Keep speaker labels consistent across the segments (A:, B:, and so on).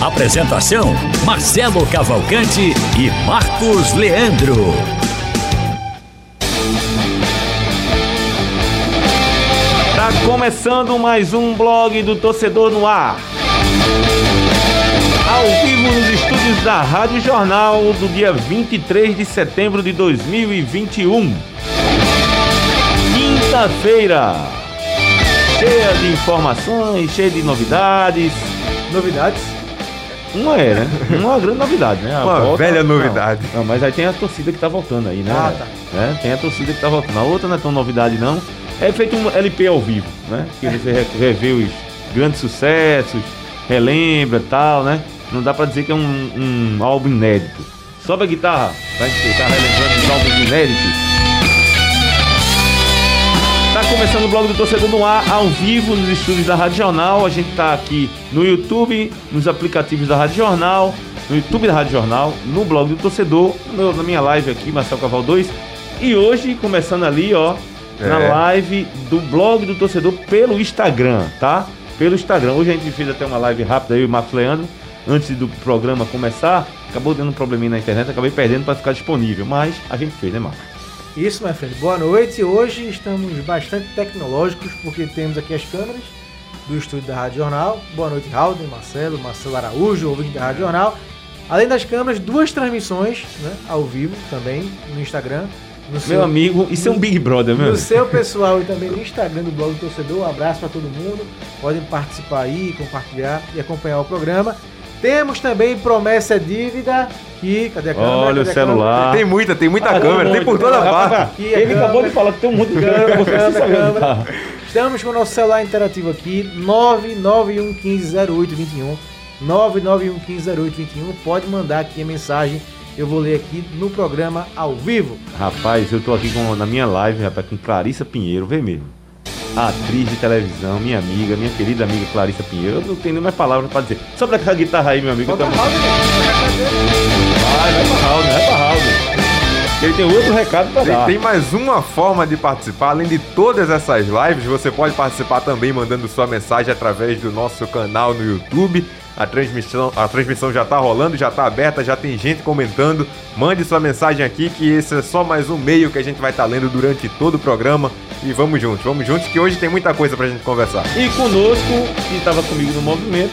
A: Apresentação: Marcelo Cavalcante e Marcos Leandro.
B: Tá começando mais um blog do Torcedor no Ar. Ao vivo nos estúdios da Rádio Jornal do dia 23 de setembro de 2021. Quinta-feira. Cheia de informações, cheia de novidades.
C: Novidades?
B: Uma é, né? Uma grande novidade, né? A
D: Uma velha novidade.
B: Não, não, mas aí tem a torcida que tá voltando aí, né?
C: Ah, tá.
B: É, tem a torcida que tá voltando. A outra não é tão novidade, não. É feito um LP ao vivo, né? Que você re- revê os grandes sucessos, relembra e tal, né? Não dá pra dizer que é um, um álbum inédito. Sobe a guitarra, pra gente ficar relembrando os álbuns inéditos. Começando o blog do Torcedor no ar, ao vivo, nos estúdios da Rádio Jornal. A gente tá aqui no YouTube, nos aplicativos da Rádio Jornal, no YouTube da Rádio Jornal, no blog do Torcedor, no na minha live aqui, Marcel Caval 2. E hoje, começando ali, ó, na
D: É.
B: live do blog do Torcedor pelo Instagram, tá? Pelo Instagram. Hoje a gente fez até uma live rápida, e o Marcos Leandro, antes do programa começar. Acabou dando um probleminha na internet, acabei perdendo para ficar disponível. Mas a gente fez, né, Marcos?
C: Isso, minha frente. Boa noite. Hoje estamos bastante tecnológicos porque temos aqui as câmeras do estúdio da Rádio Jornal. Boa noite, Raul, Marcelo, Marcelo Araújo, ouvinte da Rádio Jornal. Além das câmeras, duas transmissões né, ao vivo também no Instagram. No
B: Meu amigo, isso é um Big Brother, meu.
C: No seu pessoal e também no Instagram do Blog do Torcedor. Um abraço para todo mundo. Podem participar aí, compartilhar e acompanhar o programa. Temos também Promessa é Dívida. Que, cadê a câmera?
B: Olha o
C: Cadê câmera?
B: celular.
D: Tem muita, tem muita
B: Ah,
D: câmera, tem por toda parte.
B: Ele acabou
C: câmera.
B: de falar que tem um monte de câmera,
C: Câmera,
B: você
C: câmera,
B: tá.
C: Estamos com o nosso celular interativo aqui, 991150821. 991150821. Pode mandar aqui a mensagem. Eu vou ler aqui no programa ao vivo.
B: Rapaz, eu tô aqui com, na minha live, rapaz, com Clarissa Pinheiro, vê mesmo. Atriz de televisão, minha amiga, minha querida amiga Clarissa Pinheiro. Eu não tenho nem mais palavras pra dizer. Sobre aquela guitarra aí, meu amigo.
C: Bota
B: tô-
C: a roda,
B: Vai, vai pra Raul, vai pra. Ele tem outro recado pra
D: Tem,
B: dar.
D: tem mais uma forma de participar. Além de todas essas lives, você pode participar também mandando sua mensagem através do nosso canal no YouTube. A transmissão, a transmissão já tá rolando, já tá aberta, já tem gente comentando. Mande sua mensagem aqui, que esse é só mais um meio que a gente vai estar lendo durante todo o programa. E vamos juntos, vamos juntos, que hoje tem muita coisa pra gente conversar.
B: E conosco, que estava comigo no movimento,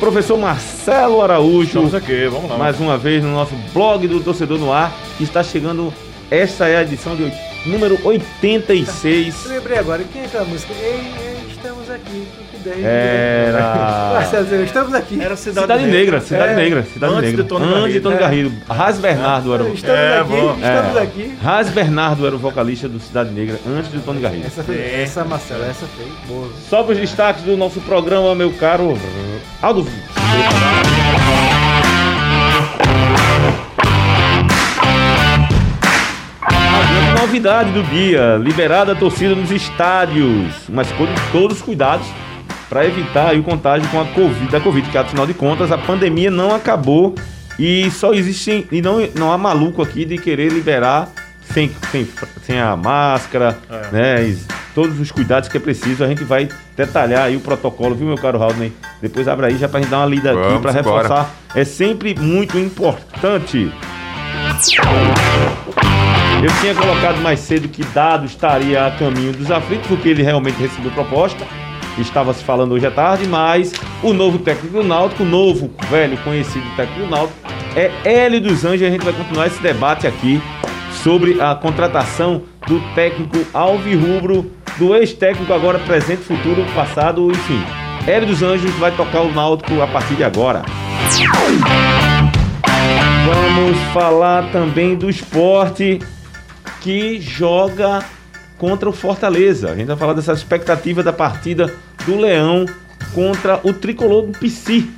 B: professor Marcelo Araújo.
E: Estamos aqui, vamos lá.
B: mais uma vez no nosso blog do Torcedor no Ar, que está chegando. Esta é a edição de número 86.
C: Eu lembrei agora, quem é aquela música? Ei, ei, estamos aqui. Que ideia.
B: Era.
C: Marcelo, estamos aqui.
E: Era Cidade,
B: Cidade Negra, Cidade
C: É,
B: Negra, Cidade
E: antes
B: Negra.
E: de Tony
B: antes de
E: Garrido.
B: Tony
C: É.
B: Garrido. Raz Bernardo era o.
C: Estamos
E: É,
C: aqui,
E: bom.
C: estamos
B: É.
C: aqui.
B: Raz Bernardo era o vocalista do Cidade Negra antes de Tony Garrido.
C: Essa, foi, essa Marcelo, essa foi boa.
B: Só para os destaques do nosso programa, meu caro Aldo. Novidade do dia, liberada a torcida nos estádios, mas com todos os cuidados para evitar aí o contágio com a Covid, da Covid, que afinal de contas a pandemia não acabou e só existe e não, não há maluco aqui de querer liberar sem, sem, sem a máscara,
E: É.
B: né? e todos os cuidados que é preciso. A gente vai detalhar aí o protocolo, viu, meu caro Haldney? Depois abre aí já pra gente dar uma lida aqui
D: Vamos
B: para
D: embora.
B: reforçar. É sempre muito importante. Eu tinha colocado mais cedo que Dado estaria a caminho dos aflitos, porque ele realmente recebeu proposta. Estava se falando hoje à tarde, mas o novo técnico do Náutico, o novo, velho, conhecido técnico do Náutico, é Hélio dos Anjos. A gente vai continuar esse debate aqui sobre a contratação do técnico Alvirrubro, do ex-técnico agora presente, futuro, passado, enfim. Hélio dos Anjos vai tocar o Náutico a partir de agora. Vamos falar também do esporte que joga contra o Fortaleza. A gente vai falar dessa expectativa da partida do Leão contra o tricolor do Psi.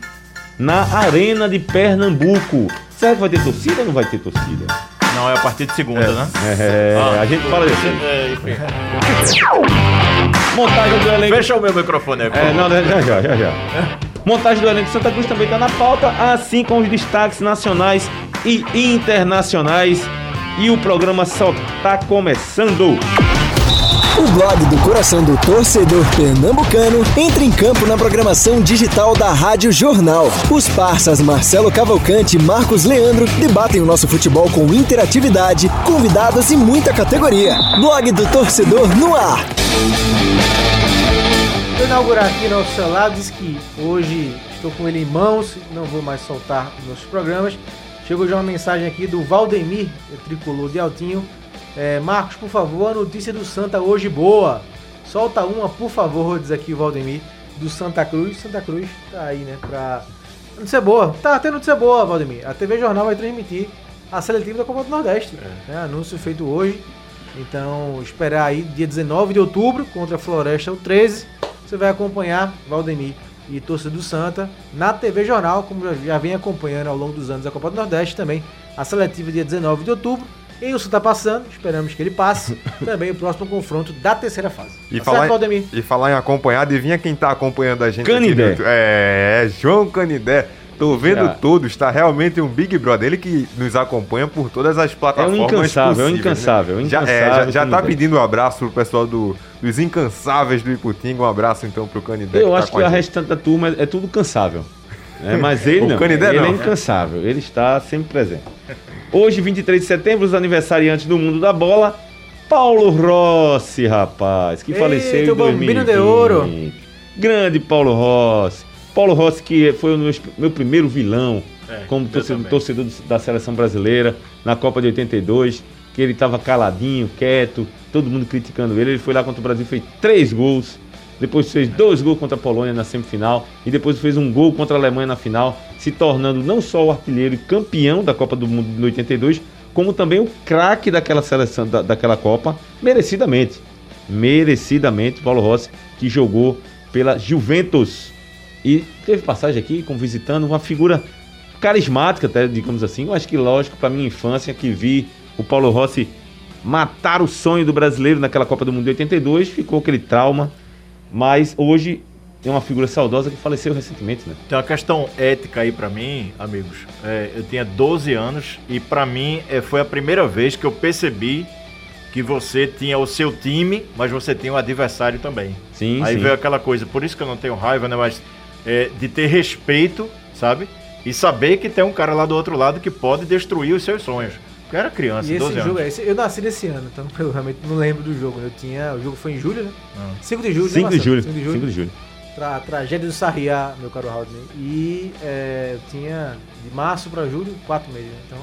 B: na Arena de Pernambuco. Será que vai ter torcida ou não vai ter torcida?
E: Não, é a partir de segunda, né?
B: É,
E: Ah,
B: a gente fala disso.
E: É, enfim.
B: Montagem do elenco.
E: Fecha o meu microfone aí.
B: É, não, já, já, já, já. Montagem do elenco de Santa Cruz também está na pauta, assim como os destaques nacionais e internacionais. E o programa só está começando.
F: O blog do coração do torcedor pernambucano entra em campo na programação digital da Rádio Jornal. Os parças Marcelo Cavalcante e Marcos Leandro debatem o nosso futebol com interatividade, convidados e muita categoria. Blog do torcedor no ar.
C: Vou inaugurar aqui nosso celular, diz que hoje estou com ele em mãos, não vou mais soltar nos programas. Chegou já uma mensagem aqui do Valdemir, tricolor de Altinho. É, Marcos, por favor, a notícia do Santa hoje boa. Solta uma, por favor, diz aqui o Valdemir, do Santa Cruz. Santa Cruz tá aí, né, pra... Notícia boa. Tá tendo notícia boa, Valdemir. A TV Jornal vai transmitir a seletiva da Copa do Nordeste. né, anúncio feito hoje. Então, esperar aí, dia 19 de outubro, contra a Floresta, o 13. Você vai acompanhar Valdemir e torcida do Santa na TV Jornal, como já, já vem acompanhando ao longo dos anos a Copa do Nordeste também. A seletiva dia 19 de outubro. E o Santa passando, esperamos que ele passe. também o próximo confronto da terceira fase.
D: E
C: Tá
D: falar,
C: certo, Valdemir?
D: e falar em acompanhar, adivinha quem tá acompanhando a gente
B: Canidé.
D: aqui? É, João Canidé. Tô vendo
B: Já.
D: todos, tá realmente um Big Brother. Ele que nos acompanha por todas as plataformas.
B: incansável, é um incansável,
D: né? Já, é,
B: incansável,
D: já, já tá pedindo um abraço pro pessoal do, dos incansáveis do Iputinga. Um abraço então pro Canidé.
B: Eu
D: tá
B: acho
D: com
B: que a
D: gente.
B: restante da turma é tudo cansável. Né? Mas ele não.
D: Canidé
B: ele
D: não.
B: é incansável. Ele está sempre presente. Hoje, 23 de setembro, os aniversariantes do mundo da bola. Paulo Rossi, rapaz, que
C: Eita,
B: faleceu em
C: o Bambino
B: 2020.
C: de Ouro.
B: Grande Paulo Rossi. Paulo Rossi, que foi o meu, meu primeiro vilão
E: É,
B: como torcedor, torcedor do- da seleção brasileira na Copa de 82, que ele estava caladinho, quieto, todo mundo criticando ele. Ele foi lá contra o Brasil, fez três gols, depois fez dois gols contra a Polônia na semifinal e depois fez um gol contra a Alemanha na final, se tornando não só o artilheiro e campeão da Copa do Mundo de 82, como também o craque daquela seleção, da, daquela Copa, merecidamente. Merecidamente, Paulo Rossi, que jogou pela Juventus. E teve passagem aqui como visitando uma figura carismática, até, digamos assim. Eu acho que lógico para minha infância que vi o Paulo Rossi matar o sonho do brasileiro naquela Copa do Mundo de 82, ficou aquele trauma. Mas hoje é uma figura saudosa que faleceu recentemente, né?
E: Tem uma questão ética aí pra mim, amigos. É, eu tinha 12 anos e pra mim é, foi a primeira vez que eu percebi que você tinha o seu time, mas você tinha um adversário também.
B: Sim,
E: aí
B: sim.
E: veio aquela coisa, por isso que eu não tenho raiva, né? Mas é, de ter respeito, sabe? E saber que tem um cara lá do outro lado que pode destruir os seus sonhos. Eu era criança,
C: E
E: 12
C: esse jogo,
E: anos.
C: esse, eu nasci nesse ano, então eu realmente não lembro do jogo. Eu tinha, o jogo foi em julho, né?
E: Ah.
C: 5 de julho,
B: 5
C: né,
B: de julho.
C: 5 de
B: 5
C: julho.
B: de julho.
C: Tra tragédia do Sarriá, meu caro Haldner. E é, eu tinha de março pra julho, quatro meses, né? então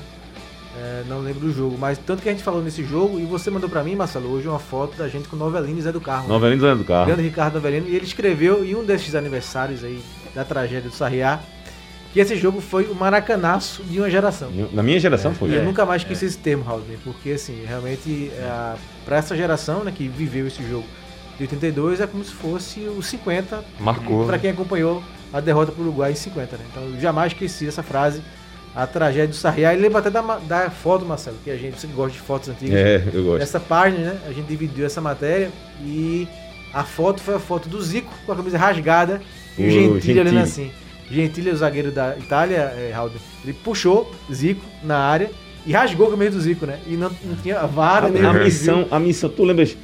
C: é, não lembro do jogo. Mas tanto que a gente falou nesse jogo, e você mandou pra mim, Marcelo, hoje uma foto da gente com Novelino e Zé do Carmo. né?
B: Novelinho do Leandro do Carro.
C: Grande Ricardo Novelino. E ele escreveu em um desses aniversários aí da tragédia do Sarriá que esse jogo foi o maracanaço de uma geração.
B: Na minha geração foi.
C: E eu
E: É,
C: nunca mais esqueci esse termo, Haldner, porque assim, realmente, é, para essa geração né, que viveu esse jogo de 82, é como se fosse o 50
D: Marcou.
C: para quem acompanhou a derrota para o Uruguai em 50, né? Então eu jamais esqueci essa frase, a tragédia do Sarriá. E lembro até da, da foto, Marcelo, que a gente você que gosta de fotos antigas.
B: É, eu gosto.
C: Essa página, né? A gente dividiu essa matéria e a foto foi a foto do Zico com a camisa rasgada e o Gentili olhando assim. Gentili, o zagueiro da Itália, é, Halder, ele puxou Zico na área e rasgou a camisa do Zico, né? E não, não tinha vara nem
B: A, missão, a missão, tu lembras?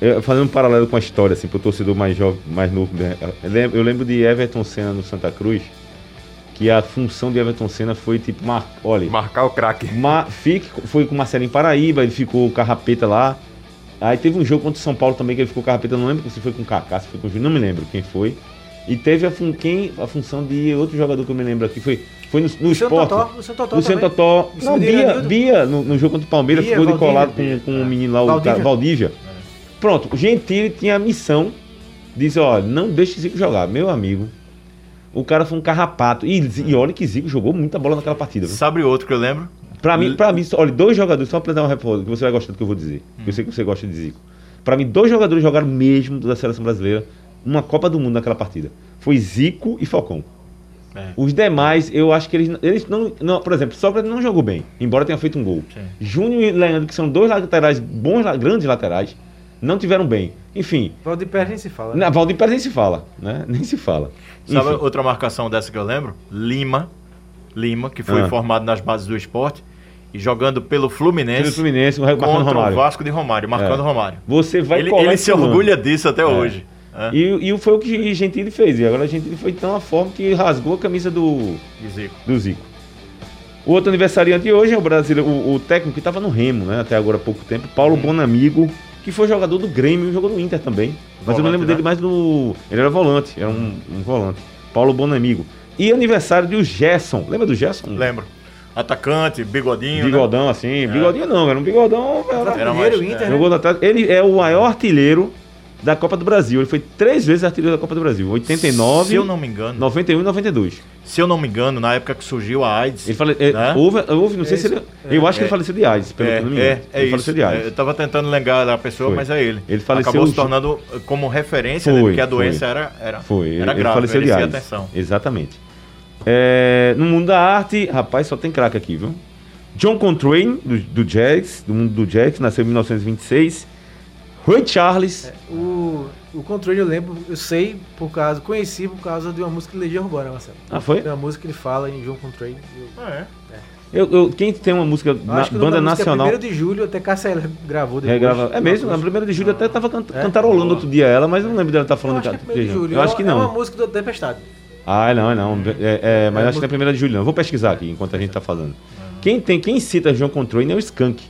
B: eu- Fazendo um paralelo com a história, assim, pro torcedor mais jovem, mais novo. né? Eu lembro, eu lembro de Everton Senna no Santa Cruz, que a função de Everton Senna foi tipo, mar, olha,
D: Marcar o craque.
B: Ma, fique, foi com o Marcelinho Paraíba, ele ficou carrapeta lá. Aí teve um jogo contra o São Paulo também que ele ficou carrapeta, não lembro se foi com o Kaká, se foi com o Júnior, não me lembro quem foi. E teve a, fun, quem, a função de outro jogador que eu me lembro aqui, foi, foi no, no esporte.
C: Totó, Luciano Totó
B: Luciano. Totó. Não, Bia. Bia no, no jogo contra o Palmeiras,
C: Bia,
B: ficou de
C: Valdívia.
B: colado com, com o menino lá, o
C: Valdívia.
B: cara, Valdívia. Pronto, o Gentili tinha a missão de dizer, ó, não deixe Zico jogar. Meu amigo, o cara foi um carrapato. E, e olha que Zico jogou muita bola naquela partida. viu?
E: Sabe outro que eu lembro?
B: Pra mim, pra mim, olha, dois jogadores, só pra dar uma reforço, que você vai gostar do que eu vou dizer. Eu sei que você gosta de Zico. Pra mim, dois jogadores jogaram mesmo da seleção brasileira uma Copa do Mundo naquela partida. Foi Zico e Falcão.
E: É.
B: Os demais, eu acho que eles, eles não, não. Por exemplo, Sócrates não jogou bem, embora tenha feito um gol.
E: Sim.
B: Júnior e Leandro, que são dois laterais bons, grandes laterais, não tiveram bem. Enfim,
C: Valdir Pérez nem se fala. né?
B: na Valdir nem se fala, né? Nem se fala.
E: Sabe
B: Enfim,
E: outra marcação dessa que eu lembro? Lima. Lima, que foi
B: Ah.
E: formado nas bases do esporte e jogando pelo
B: Pelo
E: Fluminense
B: Fluminense, marcando
E: contra
B: Romário.
E: o Vasco de Romário, marcando
B: É.
E: Romário.
B: Você vai
E: Ele, ele se orgulha disso até hoje. É,
B: E, e foi o que Gentili fez. E agora Gentili foi de tão a forma que rasgou a camisa do,
E: Zico.
B: do Zico. O outro aniversariante de hoje é o brasileiro, o, o técnico que estava no Remo, né? Até agora há pouco tempo, Paulo Bonamigo, que foi jogador do Grêmio e jogou no Inter também. Mas eu não lembro
E: né?
B: dele mais no. Ele era volante, era um, um volante. Paulo Bonamigo. E aniversário de o Gerson. Lembra do Gerson?
E: Lembro. Atacante, bigodinho. né?
B: Bigodão, assim. Bigodinho não, era um bigodão. Era,
E: Era mais-
C: Inter,
E: é.
C: né?
B: Jogou no Atlético. Ele é o maior artilheiro da Copa do Brasil. Ele foi três vezes artilheiro da Copa do Brasil. 89,
E: Se eu não me engano,
B: 91 e 92.
E: se eu não me engano, na época que surgiu a AIDS.
B: Ele fale... é,
E: Né?
B: houve, houve, não sei se
C: Isso.
B: ele. Eu acho que
E: É.
B: ele faleceu de AIDS, pelo que eu não me
E: é,
B: engano.
E: é,
B: ele
E: isso.
B: faleceu de
E: É,
B: AIDS.
E: Eu tava tentando lembrar da pessoa,
B: Foi.
E: mas é ele.
B: Ele faleceu
E: Acabou se tornando como referência,
B: Foi,
E: né, porque a
B: foi.
E: doença era, era,
B: Foi, ele,
E: era
B: ele
E: grave,
B: faleceu de AIDS.
E: atenção.
B: Exatamente. É, no mundo da arte, rapaz, só tem craque aqui, viu? John Coltrane, do, do jazz, do mundo do jazz, nasceu em 1926. Ray Charles,
C: O, o controle eu lembro, eu sei por causa, conheci por causa de uma música de Legião Urbana, Marcelo.
B: Ah, foi?
C: Tem uma música que ele fala em João Controle. Eu,
E: Ah, é.
B: eu, eu- quem tem uma música
C: eu
B: na banda
C: da música
B: nacional.
C: É 1 de julho, até Cássia Eller gravou depois.
B: regrava- É mesmo, na primeira de julho até tava can-
C: É?
B: cantarolando outro dia ela, mas eu não lembro dela estar
C: Eu
B: falando
C: acho que é
B: de
C: 1 de julho.
B: Eu acho que
C: É uma
B: não.
C: música do Tempestade.
B: Ah, não, não. É, é, mas
C: É,
B: acho que é a primeira de julho, não. Eu vou pesquisar aqui enquanto a gente tá falando. Quem, tem, quem cita João Controle é o Skank.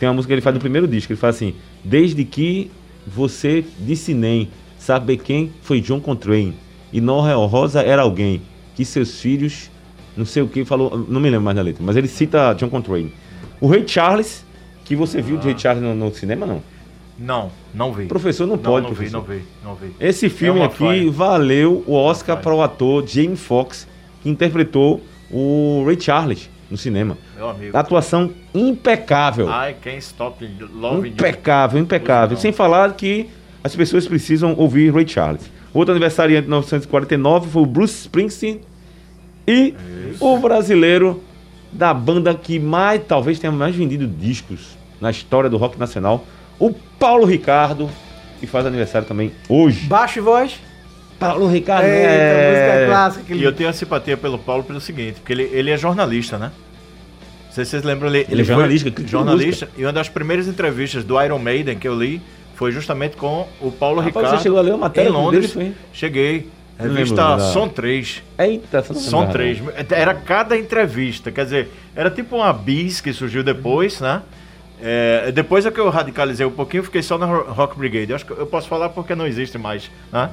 B: Tem uma música que ele faz no primeiro disco. Ele fala assim: Desde que você disse nem, saber quem foi John Coltrane. E Nora Rosa era alguém que seus filhos, não sei o que, falou. Não me lembro mais da letra, mas ele cita John Coltrane. O Ray Charles, que você viu de Ray Charles no, no cinema, não?
E: Não, não vi.
B: Professor não,
E: não,
B: pode,
E: não vi,
B: professor.
E: não vi, não vi.
B: Esse filme
E: É
B: aqui
E: falha.
B: valeu o Oscar para o ator Jamie Foxx, que interpretou o Ray Charles no cinema.
E: Meu amigo.
B: Atuação impecável.
E: I can't stop loving you.
B: impecável, impecável. Sem falar que as pessoas precisam ouvir Ray Charles. Outro aniversariante de 1949 foi o Bruce Springsteen e o brasileiro da banda que mais, talvez tenha mais vendido discos na história do rock nacional, o Paulo Ricardo, que faz aniversário também hoje.
C: Baixo e voz.
B: Paulo Ricardo
C: Eita,
B: é...
C: música clássica. que
E: E eu tenho a simpatia pelo Paulo pelo seguinte, porque ele, ele é jornalista, né? Não sei se vocês lembram, ele,
B: Ele é
E: foi
B: jornalista, de
E: jornalista, e uma das primeiras entrevistas do Iron Maiden que eu li foi justamente com o Paulo
B: Rapaz,
E: Ricardo.
B: você chegou a ler a matéria
E: em Londres.
B: dele,
E: Cheguei. Revista Som 3.
B: Eita, você não
E: São
B: lembrava,
E: três. Era cada entrevista. Quer dizer, era tipo uma bis que surgiu depois, né? É, depois é que eu radicalizei um pouquinho, fiquei só na Ro- Rock Brigade. Eu acho que eu posso falar porque não existe mais, né?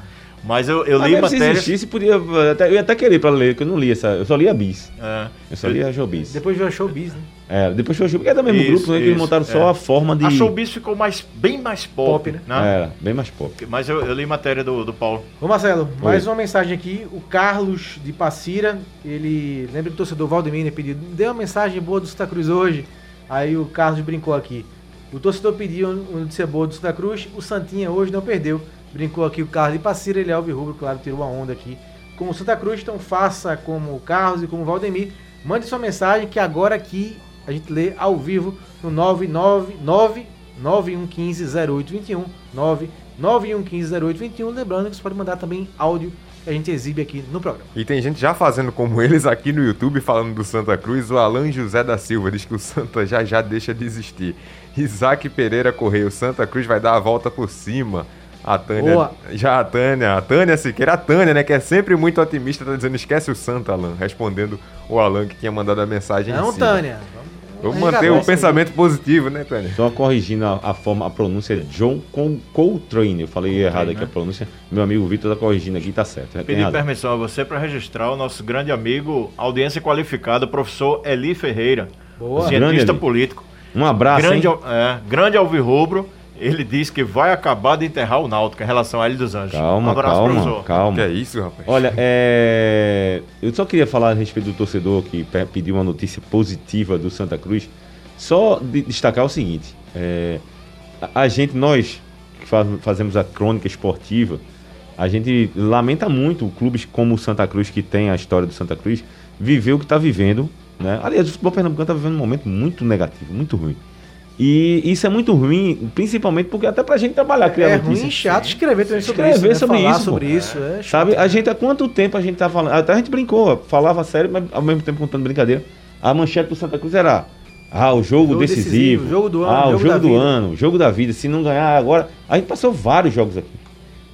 E: Mas eu, eu li
B: mesmo se
E: matérias.
B: existisse, podia, até, eu ia até querer pra ler, porque eu não li essa, eu só li a Bis.
E: É,
B: Eu só li a Showbiz.
C: Depois veio a Showbiz, né?
B: É, depois foi o porque é do mesmo
E: Isso,
B: grupo, né, que eles montaram só
E: é.
B: a forma de...
E: A Showbiz ficou mais, bem mais pop,
C: Pop, né?
E: né?
B: Era, bem mais pop.
E: Mas eu, eu li matéria do, do Paulo.
C: Ô Marcelo, mais
B: Oi.
C: uma mensagem aqui. O Carlos de Passira, ele lembra que o torcedor Valdemir né, pediu, deu uma mensagem boa do Santa Cruz hoje. Aí o Carlos brincou aqui. O torcedor pediu uma notícia boa do Santa Cruz, o Santinha hoje não perdeu. Brincou aqui o Carlos de Passira, ele é alvirrubro, claro, tirou uma onda aqui. Com o Santa Cruz, então faça como o Carlos e como o Valdemir. Mande sua mensagem que agora aqui a gente lê ao vivo no 999 9115 0821 99115 0821. Lembrando que você pode mandar também áudio que a gente exibe aqui no programa.
D: E tem gente já fazendo como eles aqui no YouTube, falando do Santa Cruz. O Alan José da Silva diz que o Santa já já deixa de existir. Isaac Pereira Correia, o Santa Cruz vai dar a volta por cima. A Tânia,
C: Boa.
D: já a Tânia, a Tânia Siqueira, a Tânia, né, que é sempre muito otimista, tá dizendo esquece o Santa, Alan, respondendo o Alan que tinha mandado a mensagem em
C: Não,
D: cima.
C: Tânia.
D: Vamos manter o
C: isso aí.
D: pensamento positivo, né, Tânia?
B: Só corrigindo a, a forma, a pronúncia é John Con- Coltrane. Eu falei errado aqui
E: né?
B: a pronúncia. Meu amigo Vitor tá corrigindo aqui, tá certo. Tem
E: Pedi permissão a você para registrar o nosso grande amigo, audiência qualificada, professor Eli Ferreira,
C: Boa.
B: Grande
E: cientista
B: Eli.
E: político.
B: Um abraço,
E: grande,
B: hein?
E: é, grande alvirrubro, ele diz que vai acabar de enterrar o Náutico em relação a Ilha dos Anjos.
B: Calma,
E: um abraço,
B: calma,
E: professor.
D: Que
B: calma.
D: é isso, rapaz?
B: Olha, é... eu só queria falar a respeito do torcedor que pe- pediu uma notícia positiva do Santa Cruz. Só de- destacar o seguinte: é, a, a gente, nós que faz- fazemos a crônica esportiva, A gente lamenta muito clubes como o Santa Cruz, que tem a história do Santa Cruz, viver o que está vivendo. Né? Aliás, o futebol pernambucano está vivendo um momento muito negativo, muito ruim. E isso é muito ruim, principalmente porque até pra gente trabalhar, criar
C: É
B: notícia.
C: ruim e chato escrever também sobre
B: Escrever
C: isso. né?
B: sobre
C: Falar
B: isso,
C: sobre isso. É.
B: Sabe, a gente há quanto tempo a gente tá falando? Até a gente brincou, falava sério, mas ao mesmo tempo contando brincadeira. A manchete do Santa Cruz era ah, o jogo,
C: Jogo
B: decisivo,
C: decisivo, jogo do ano,
B: ah, o
C: jogo
B: jogo do
C: vida.
B: ano, jogo da vida. Se não ganhar agora, a gente passou vários jogos aqui.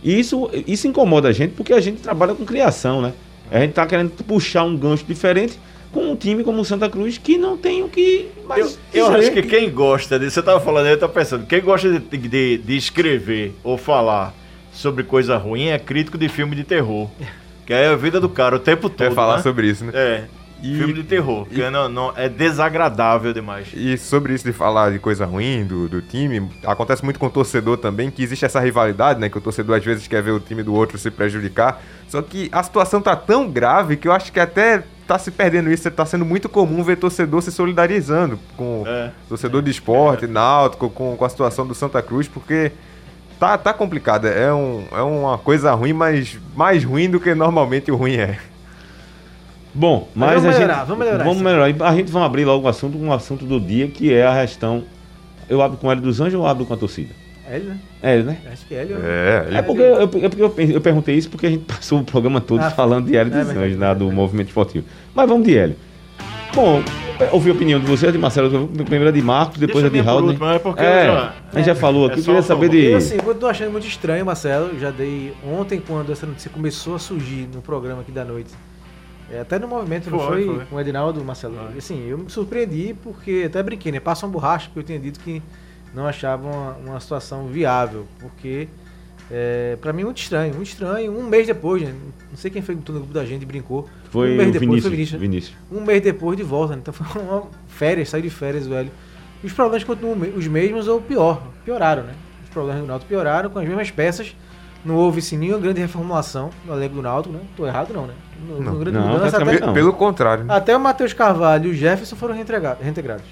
B: E isso, isso incomoda a gente porque a gente trabalha com criação, né? A gente tá querendo puxar um gancho diferente com um time como o Santa Cruz que não tem o que
E: Eu,
B: mais
E: eu
B: dizer.
E: acho que quem gosta disso, você tava falando aí, eu tava pensando, quem gosta de, de, de escrever ou falar sobre coisa ruim é crítico de filme de terror. Que é a vida do cara o tempo todo.
D: Quer falar
E: né?
D: sobre isso, né?
E: É.
D: E-
E: filme de terror.
D: e-
E: Que não, não, é desagradável demais.
D: E sobre isso de falar de coisa ruim do, do time, acontece muito com o torcedor também, que existe essa rivalidade, né? Que o torcedor às vezes quer ver o time do outro se prejudicar. Só que a situação tá tão grave que eu acho que até tá se perdendo isso, tá sendo muito comum ver torcedor se solidarizando com
E: É.
D: torcedor de esporte, náutico, com, com a situação do Santa Cruz, porque tá, tá complicado. É, um, é uma coisa ruim, mas mais ruim do que normalmente o ruim é.
B: Bom, mas,
C: vamos
B: a
C: melhorar,
B: gente,
C: vamos melhorar
B: Vamos
C: isso.
B: melhorar. E A gente vai abrir logo o assunto com o assunto do dia, que é a gestão. Eu abro com o Hélio dos Anjos ou abro com a torcida?
C: É ele, né?
B: É, ele, né?
C: Acho que é ele.
D: É,
B: É porque, eu, é porque eu, eu perguntei isso porque a gente passou o programa todo
C: Ah,
B: falando de Hélio
C: é
B: dos
C: verdade,
B: Anjos, né,
C: é
B: do movimento esportivo. Mas vamos de Hélio. Bom, eu ouvi a opinião de vocês, de Marcelo, primeiro a de Marcos, depois
E: Deixa
B: a de Raul.
E: último, é porque
B: é,
E: eu já-
B: a gente já falou aqui,
E: é
B: queria
E: um
B: saber de.
C: Eu, assim, eu tô achando muito estranho, Marcelo. Já dei ontem, quando essa notícia começou a surgir no programa aqui da noite. É, até no movimento, não
E: Foi,
C: foi?
E: foi.
C: Com o Edinaldo, Marcelo. E, Assim, eu me surpreendi porque até brinquei, né? Passa uma borracha, porque eu tinha dito que não achava uma, uma situação viável. Porque, é, pra mim, muito estranho, muito estranho. Um mês depois, né? Não sei quem foi que no grupo da gente e brincou.
B: Foi
C: um mês
B: o
C: depois,
B: Vinícius.
C: foi Vinícius.
B: Vinícius.
C: Um mês depois de volta, né? Então foi uma férias, saiu de férias, velho. E os problemas continuam os mesmos ou pior, pioraram, né? Os problemas do Náutico pioraram com as mesmas peças. Não houve sim nenhuma grande reformulação no elenco do Náutico, né? Tô errado não, né? Não,
D: Não.
C: grande
B: Não,
C: mudança, até,
B: não.
D: Pelo contrário. né?
C: até o Matheus Carvalho e o Jefferson foram reintegra- reintegrados.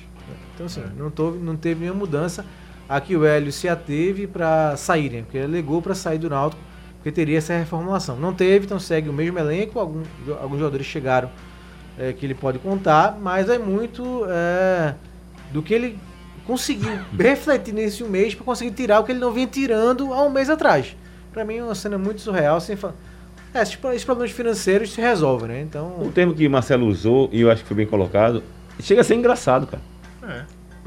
C: Então assim, não, teve, não teve nenhuma mudança. Aqui o Hélio se ateve para saírem, porque ele alegou para sair do Náutico, porque teria essa reformulação. Não teve, então segue o mesmo elenco, algum- alguns jogadores chegaram é, que ele pode contar, mas é muito é, do que ele conseguiu refletir nesse um mês para conseguir tirar o que ele não vinha tirando há um mês atrás. Para mim é uma cena muito surreal, sem fa- é, esses, esses problemas financeiros se resolvem, né? Então,
B: O termo que Marcelo usou, e eu acho que foi bem colocado, chega a ser engraçado, cara.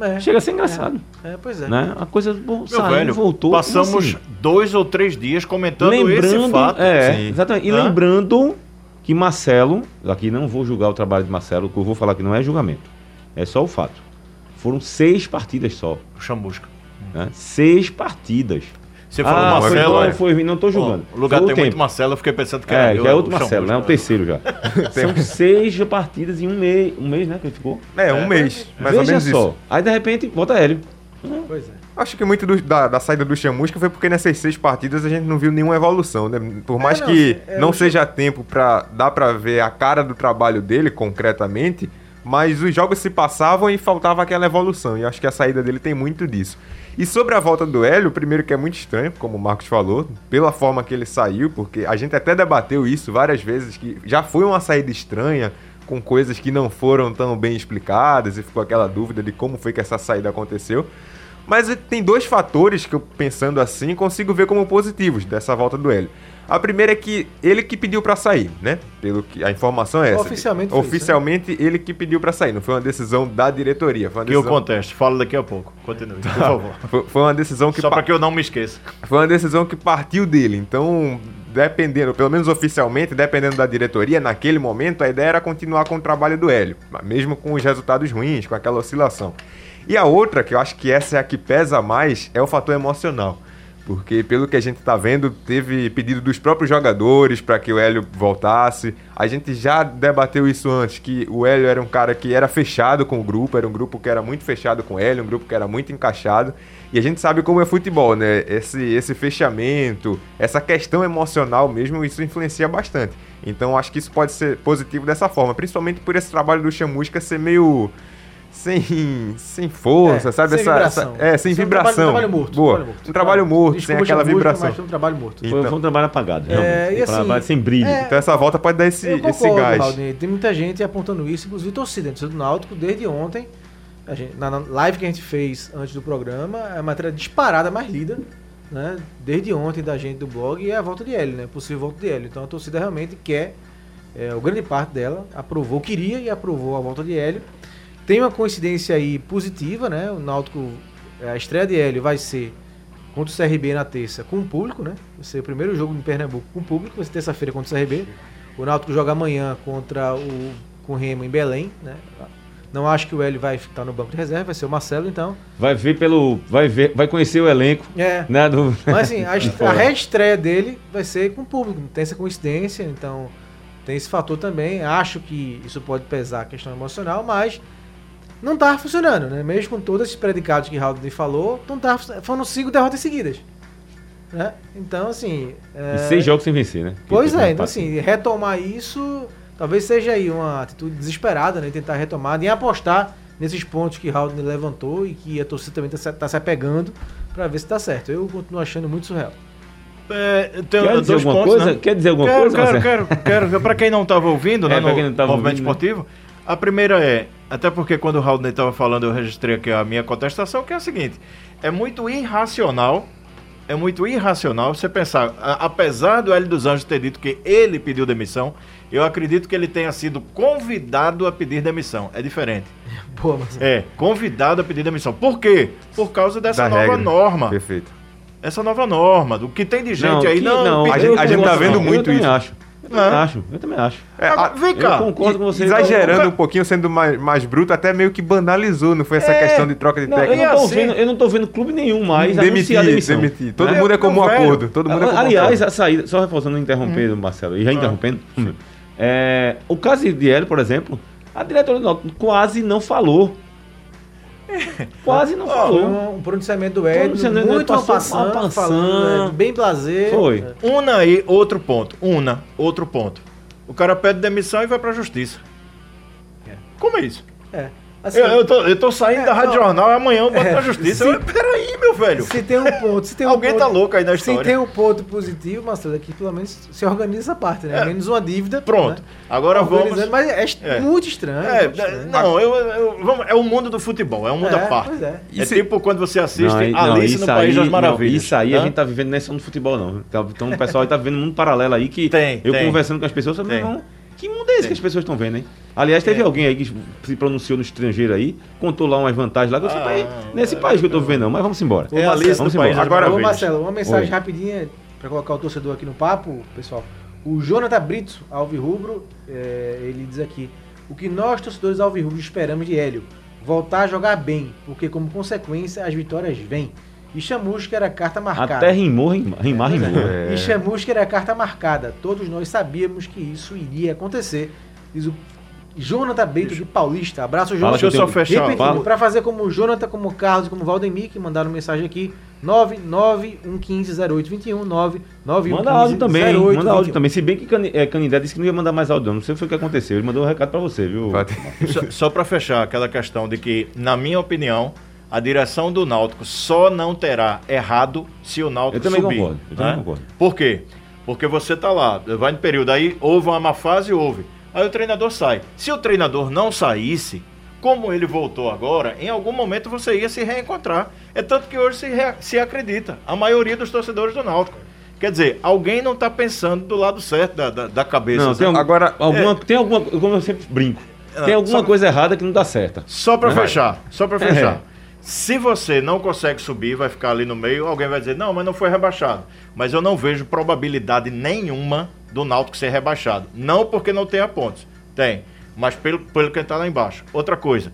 C: é,
B: Chega a ser engraçado.
C: é, pois é.
B: Né? A coisa bom,
E: Meu
B: saiu,
E: velho,
B: voltou.
E: passamos
B: assim?
E: dois ou três dias comentando esse
B: lembrando,
E: fato.
B: é,
D: Sim.
B: exatamente. E
E: Hã?
B: lembrando que Marcelo, aqui não vou julgar o trabalho de Marcelo, o que eu vou falar que não é julgamento, é só o fato. Foram seis partidas só,
E: Chamusca.
B: né? Seis partidas.
E: Você falou
B: ah, foi,
E: Marcelo,
B: então
E: é?
B: foi ruim, não tô julgando.
E: O lugar
B: Foi
E: tem
B: tempo.
E: muito Marcelo, eu fiquei pensando que era
B: É,
E: eu,
B: já é
E: o
B: outro Marcelo, né? O
E: Chamusca.
B: terceiro já. São seis partidas em um mês, um mês, né, que ele ficou.
D: É, um mês. Mais ou
B: Veja
D: menos
B: só.
D: isso.
B: Aí de repente, volta Hélio.
C: Pois é.
D: Acho que muito do- da, da saída do Chamusca foi porque nessas seis partidas a gente não viu nenhuma evolução, né? Por mais
C: não,
D: que
C: é,
D: não
C: o
D: seja tempo pra dar pra ver a cara do trabalho dele concretamente, mas os jogos se passavam e faltava aquela evolução. E acho que a saída dele tem muito disso. E sobre a volta do Hélio, primeiro que é muito estranho, como o Marcos falou, pela forma que ele saiu, porque a gente até debateu isso várias vezes, que já foi uma saída estranha, com coisas que não foram tão bem explicadas, e ficou aquela dúvida de como foi que essa saída aconteceu. Mas tem dois fatores que eu, pensando assim, consigo ver como positivos dessa volta do Hélio. A primeira é que ele que pediu pra sair, né? Pelo que a informação é essa.
C: Oficialmente isso, né?
D: Ele que pediu pra sair, não foi uma decisão da diretoria, foi uma
E: Que eu
D: decisão,
E: conteste, falo daqui a pouco. Continue, por favor.
D: foi, uma decisão que
E: Só
D: pa-
E: pra que eu não me esqueça.
D: foi uma decisão que partiu dele. Então, dependendo, pelo menos oficialmente, dependendo da diretoria, naquele momento a ideia era continuar com o trabalho do Hélio, mesmo com os resultados ruins, com aquela oscilação. E a outra, que eu acho que essa é a que pesa mais, é o fator emocional. Porque, pelo que a gente tá vendo, teve pedido dos próprios jogadores para que o Hélio voltasse. A gente já debateu isso antes, que o Hélio era um cara que era fechado com o grupo, era um grupo que era muito fechado com o Hélio, um grupo que era muito encaixado. E a gente sabe como é futebol, né? Esse, esse fechamento, essa questão emocional mesmo, isso influencia bastante. Então acho que isso pode ser positivo dessa forma, principalmente por esse trabalho do Chamusca ser meio sem, sem força,
C: É,
D: sabe?
C: sem
D: essa,
C: vibração.
D: essa- é, sem
C: Isso é um
D: vibração.
C: trabalho- trabalho morto,
D: Boa.
C: trabalho morto.
D: Um trabalho morto, sem
C: Desculpa
D: aquela
C: música,
D: vibração.
C: Mas foi um trabalho morto.
B: Foi,
D: Então-
B: foi um trabalho apagado,
C: É,
B: Um trabalho
C: assim,
B: sem brilho.
C: é,
D: Então essa volta pode dar esse,
C: Eu
D: esse
C: concordo,
D: gás.
C: Tem muita gente apontando isso, inclusive torcida. torcida do Náutico, desde ontem, a gente- na, na live que a gente fez antes do programa, é a matéria disparada mais lida, né? Desde ontem da gente do blog é a volta de Hélio, né? Possível volta de Hélio. Então a torcida realmente quer, é, o grande parte dela aprovou, queria e aprovou a volta de Hélio. Tem uma coincidência aí positiva, né? O Náutico, a estreia de Hélio vai ser contra o CRB na terça com o público, né? Vai ser o primeiro jogo em Pernambuco com o público, vai ser terça-feira contra o CRB. O Náutico joga amanhã contra o com o Remo em Belém, né? Não acho que o Hélio vai ficar no banco de reserva, vai ser o Marcelo, então.
B: Vai ver pelo. Vai ver, vai conhecer o elenco,
C: É.
B: né? Do...
C: Mas assim, a, a reestreia dele vai ser com o público, não tem essa coincidência, então tem esse fator também. Acho que isso pode pesar a questão emocional, mas não tava funcionando, né? Mesmo com todos esses predicados que Raul falou, não tava, funcionando. foram cinco derrotas seguidas. Né? Então, assim. é,
B: E seis jogos sem vencer, né?
C: Pois é, então assim, retomar isso talvez seja aí uma atitude desesperada, né? Tentar retomar e apostar nesses pontos que Raul levantou e que a torcida também está se, tá se apegando para ver se tá certo. Eu continuo achando muito surreal.
E: É, tem
B: Quer dizer alguma
E: pontos,
B: coisa?
E: né?
B: Quer dizer alguma
E: quero,
B: coisa,
E: Quero, quero, quero. Pra quem não estava ouvindo, né,
B: É, pra
E: no
B: quem não tava
E: movimento
B: ouvindo, né?
E: A primeira é, até porque quando o Raul estava falando, eu registrei aqui a minha contestação, que é a seguinte, é muito irracional, é muito irracional você pensar, a- apesar do Hélio dos Anjos ter dito que ele pediu demissão, eu acredito que ele tenha sido convidado a pedir demissão, é diferente.
C: Boa, mas
E: É, convidado a pedir demissão. Por quê? Por causa dessa
D: Da
E: nova
D: regra.
E: norma.
D: Perfeito.
E: Essa nova norma, do que tem de gente aí,
B: que-
E: não,
D: a
E: pediu
D: gente- a gente tá vendo muito
B: eu
D: isso.
B: Acho. Eu também
E: Né?
B: acho. Eu também acho.
D: É, a-
E: vem cá.
B: Eu concordo com você.
D: Exagerando
E: Então,
D: um pouquinho, sendo mais, mais bruto, até meio que banalizou, não foi essa
E: É.
D: questão de troca de
B: Não, eu,
D: técnico.
B: não tô
E: assim-
B: vendo, eu não tô vendo clube nenhum mais
D: Demitir,
B: demissão.
D: demitir. Todo
B: né?
D: mundo é como um
E: Meu velho.
D: acordo. Todo mundo é
B: Aliás,
D: acordo.
B: a saída, só reforçando, interrompendo, Marcelo, e já
E: Ah.
B: interrompendo, é, o caso de Hélio, por exemplo, a diretora do Náutico quase não falou. Quase não
C: foi
B: falou.
C: um, um pronunciamento do
B: Pronunciamento
C: muito passando,
B: uma
C: falando,
B: passando.
C: é, bem blazer.
B: Foi.
C: É.
E: Una aí, outro ponto. Una, outro ponto. O cara pede demissão e vai pra justiça. Como é isso?
C: É. Assim,
E: Eu, eu, tô, eu tô saindo
C: É,
E: da Rádio
C: não.
E: Jornal e amanhã eu boto
C: É,
E: na justiça.
C: se-
E: Eu, peraí, meu velho.
C: se tem um ponto, se tem um
E: Alguém
C: ponto,
E: tá louco aí na
C: Se
E: história.
C: tem um ponto positivo, Marcelo, é que pelo menos se organiza essa parte, né?
E: É.
C: Menos uma dívida.
E: Pronto.
C: né?
E: Agora vamos.
C: Mas é,
E: É.
C: muito estranho.
E: É,
C: muito estranho.
E: não, eu, eu- vamos- é o mundo do futebol, é um mundo
C: É,
E: à parte.
C: pois é.
E: É
D: Isso-
E: tipo quando você assiste
B: Não, não,
E: Alice no País
B: aí-
E: das
B: não,
E: Maravilhas.
B: isso aí a
E: Hã?
B: gente tá vivendo nessa no futebol, não. Então, Então o pessoal aí tá vivendo um mundo paralelo aí que
E: Tem,
B: eu
E: tem.
B: conversando com as pessoas. "Não, que mundo é esse que as pessoas estão vendo, hein? Aliás, teve
E: É.
B: alguém aí que se pronunciou no estrangeiro aí, contou lá umas vantagens lá, que eu
E: Ah,
B: falei, nesse país que eu tô vivendo, não, mas vamos embora.
E: É Alice no
B: vamos embora.
D: Agora,
C: Ô. Marcelo, uma mensagem
B: Oi.
C: rapidinha para colocar o torcedor aqui no papo, pessoal. O Jonathan Brito, Alvirrubro, é, ele diz aqui: o que nós, torcedores Alvirrubros, esperamos de Hélio? Voltar a jogar bem, porque como consequência as vitórias vêm. E Chamusca era a carta marcada.
B: Até rimou, rimar, rimar rimou.
D: É.
C: E Chamusca era a carta marcada. Todos nós sabíamos que isso iria acontecer. Diz o Jonathan Brito de Paulista. Abraço, Jonathan.
E: Deixa eu só fechar.
C: Para fazer como o Jonathan, como o Carlos, como o Valdemir, que mandaram mensagem aqui, 991150821, 991150821.
B: Manda áudio também, manda áudio também. Se bem que Cani- é, Canindé disse que não ia mandar mais áudio, não. Não sei o que foi que aconteceu. Ele mandou um recado pra você, viu?
E: Só, só para fechar aquela questão de que, na minha opinião, a direção do Náutico só não terá errado se o Náutico
B: Eu também
E: subir.
B: concordo, eu também
E: né?
B: concordo.
E: Por quê? Porque você tá lá, vai no período aí, houve uma má fase, houve. Aí o treinador sai. Se o treinador não saísse, como ele voltou agora, em algum momento você ia se reencontrar. É tanto que hoje se, se acredita, a maioria dos torcedores do Náutico. Quer dizer, alguém não está pensando do lado certo da, da, da cabeça.
B: Não, tem,
D: Agora-
B: alguma, tem alguma, como eu sempre brinco,
E: Ah,
B: tem alguma coisa errada que não dá certa.
E: Só para
B: Vai.
E: fechar, só para
B: É.
E: Se você não consegue subir, vai ficar ali no meio, alguém vai dizer, não, mas não foi rebaixado. Mas eu não vejo probabilidade nenhuma do Náutico ser rebaixado. Não porque não tenha pontos. Tem. Mas pelo, pelo que está lá embaixo. Outra coisa.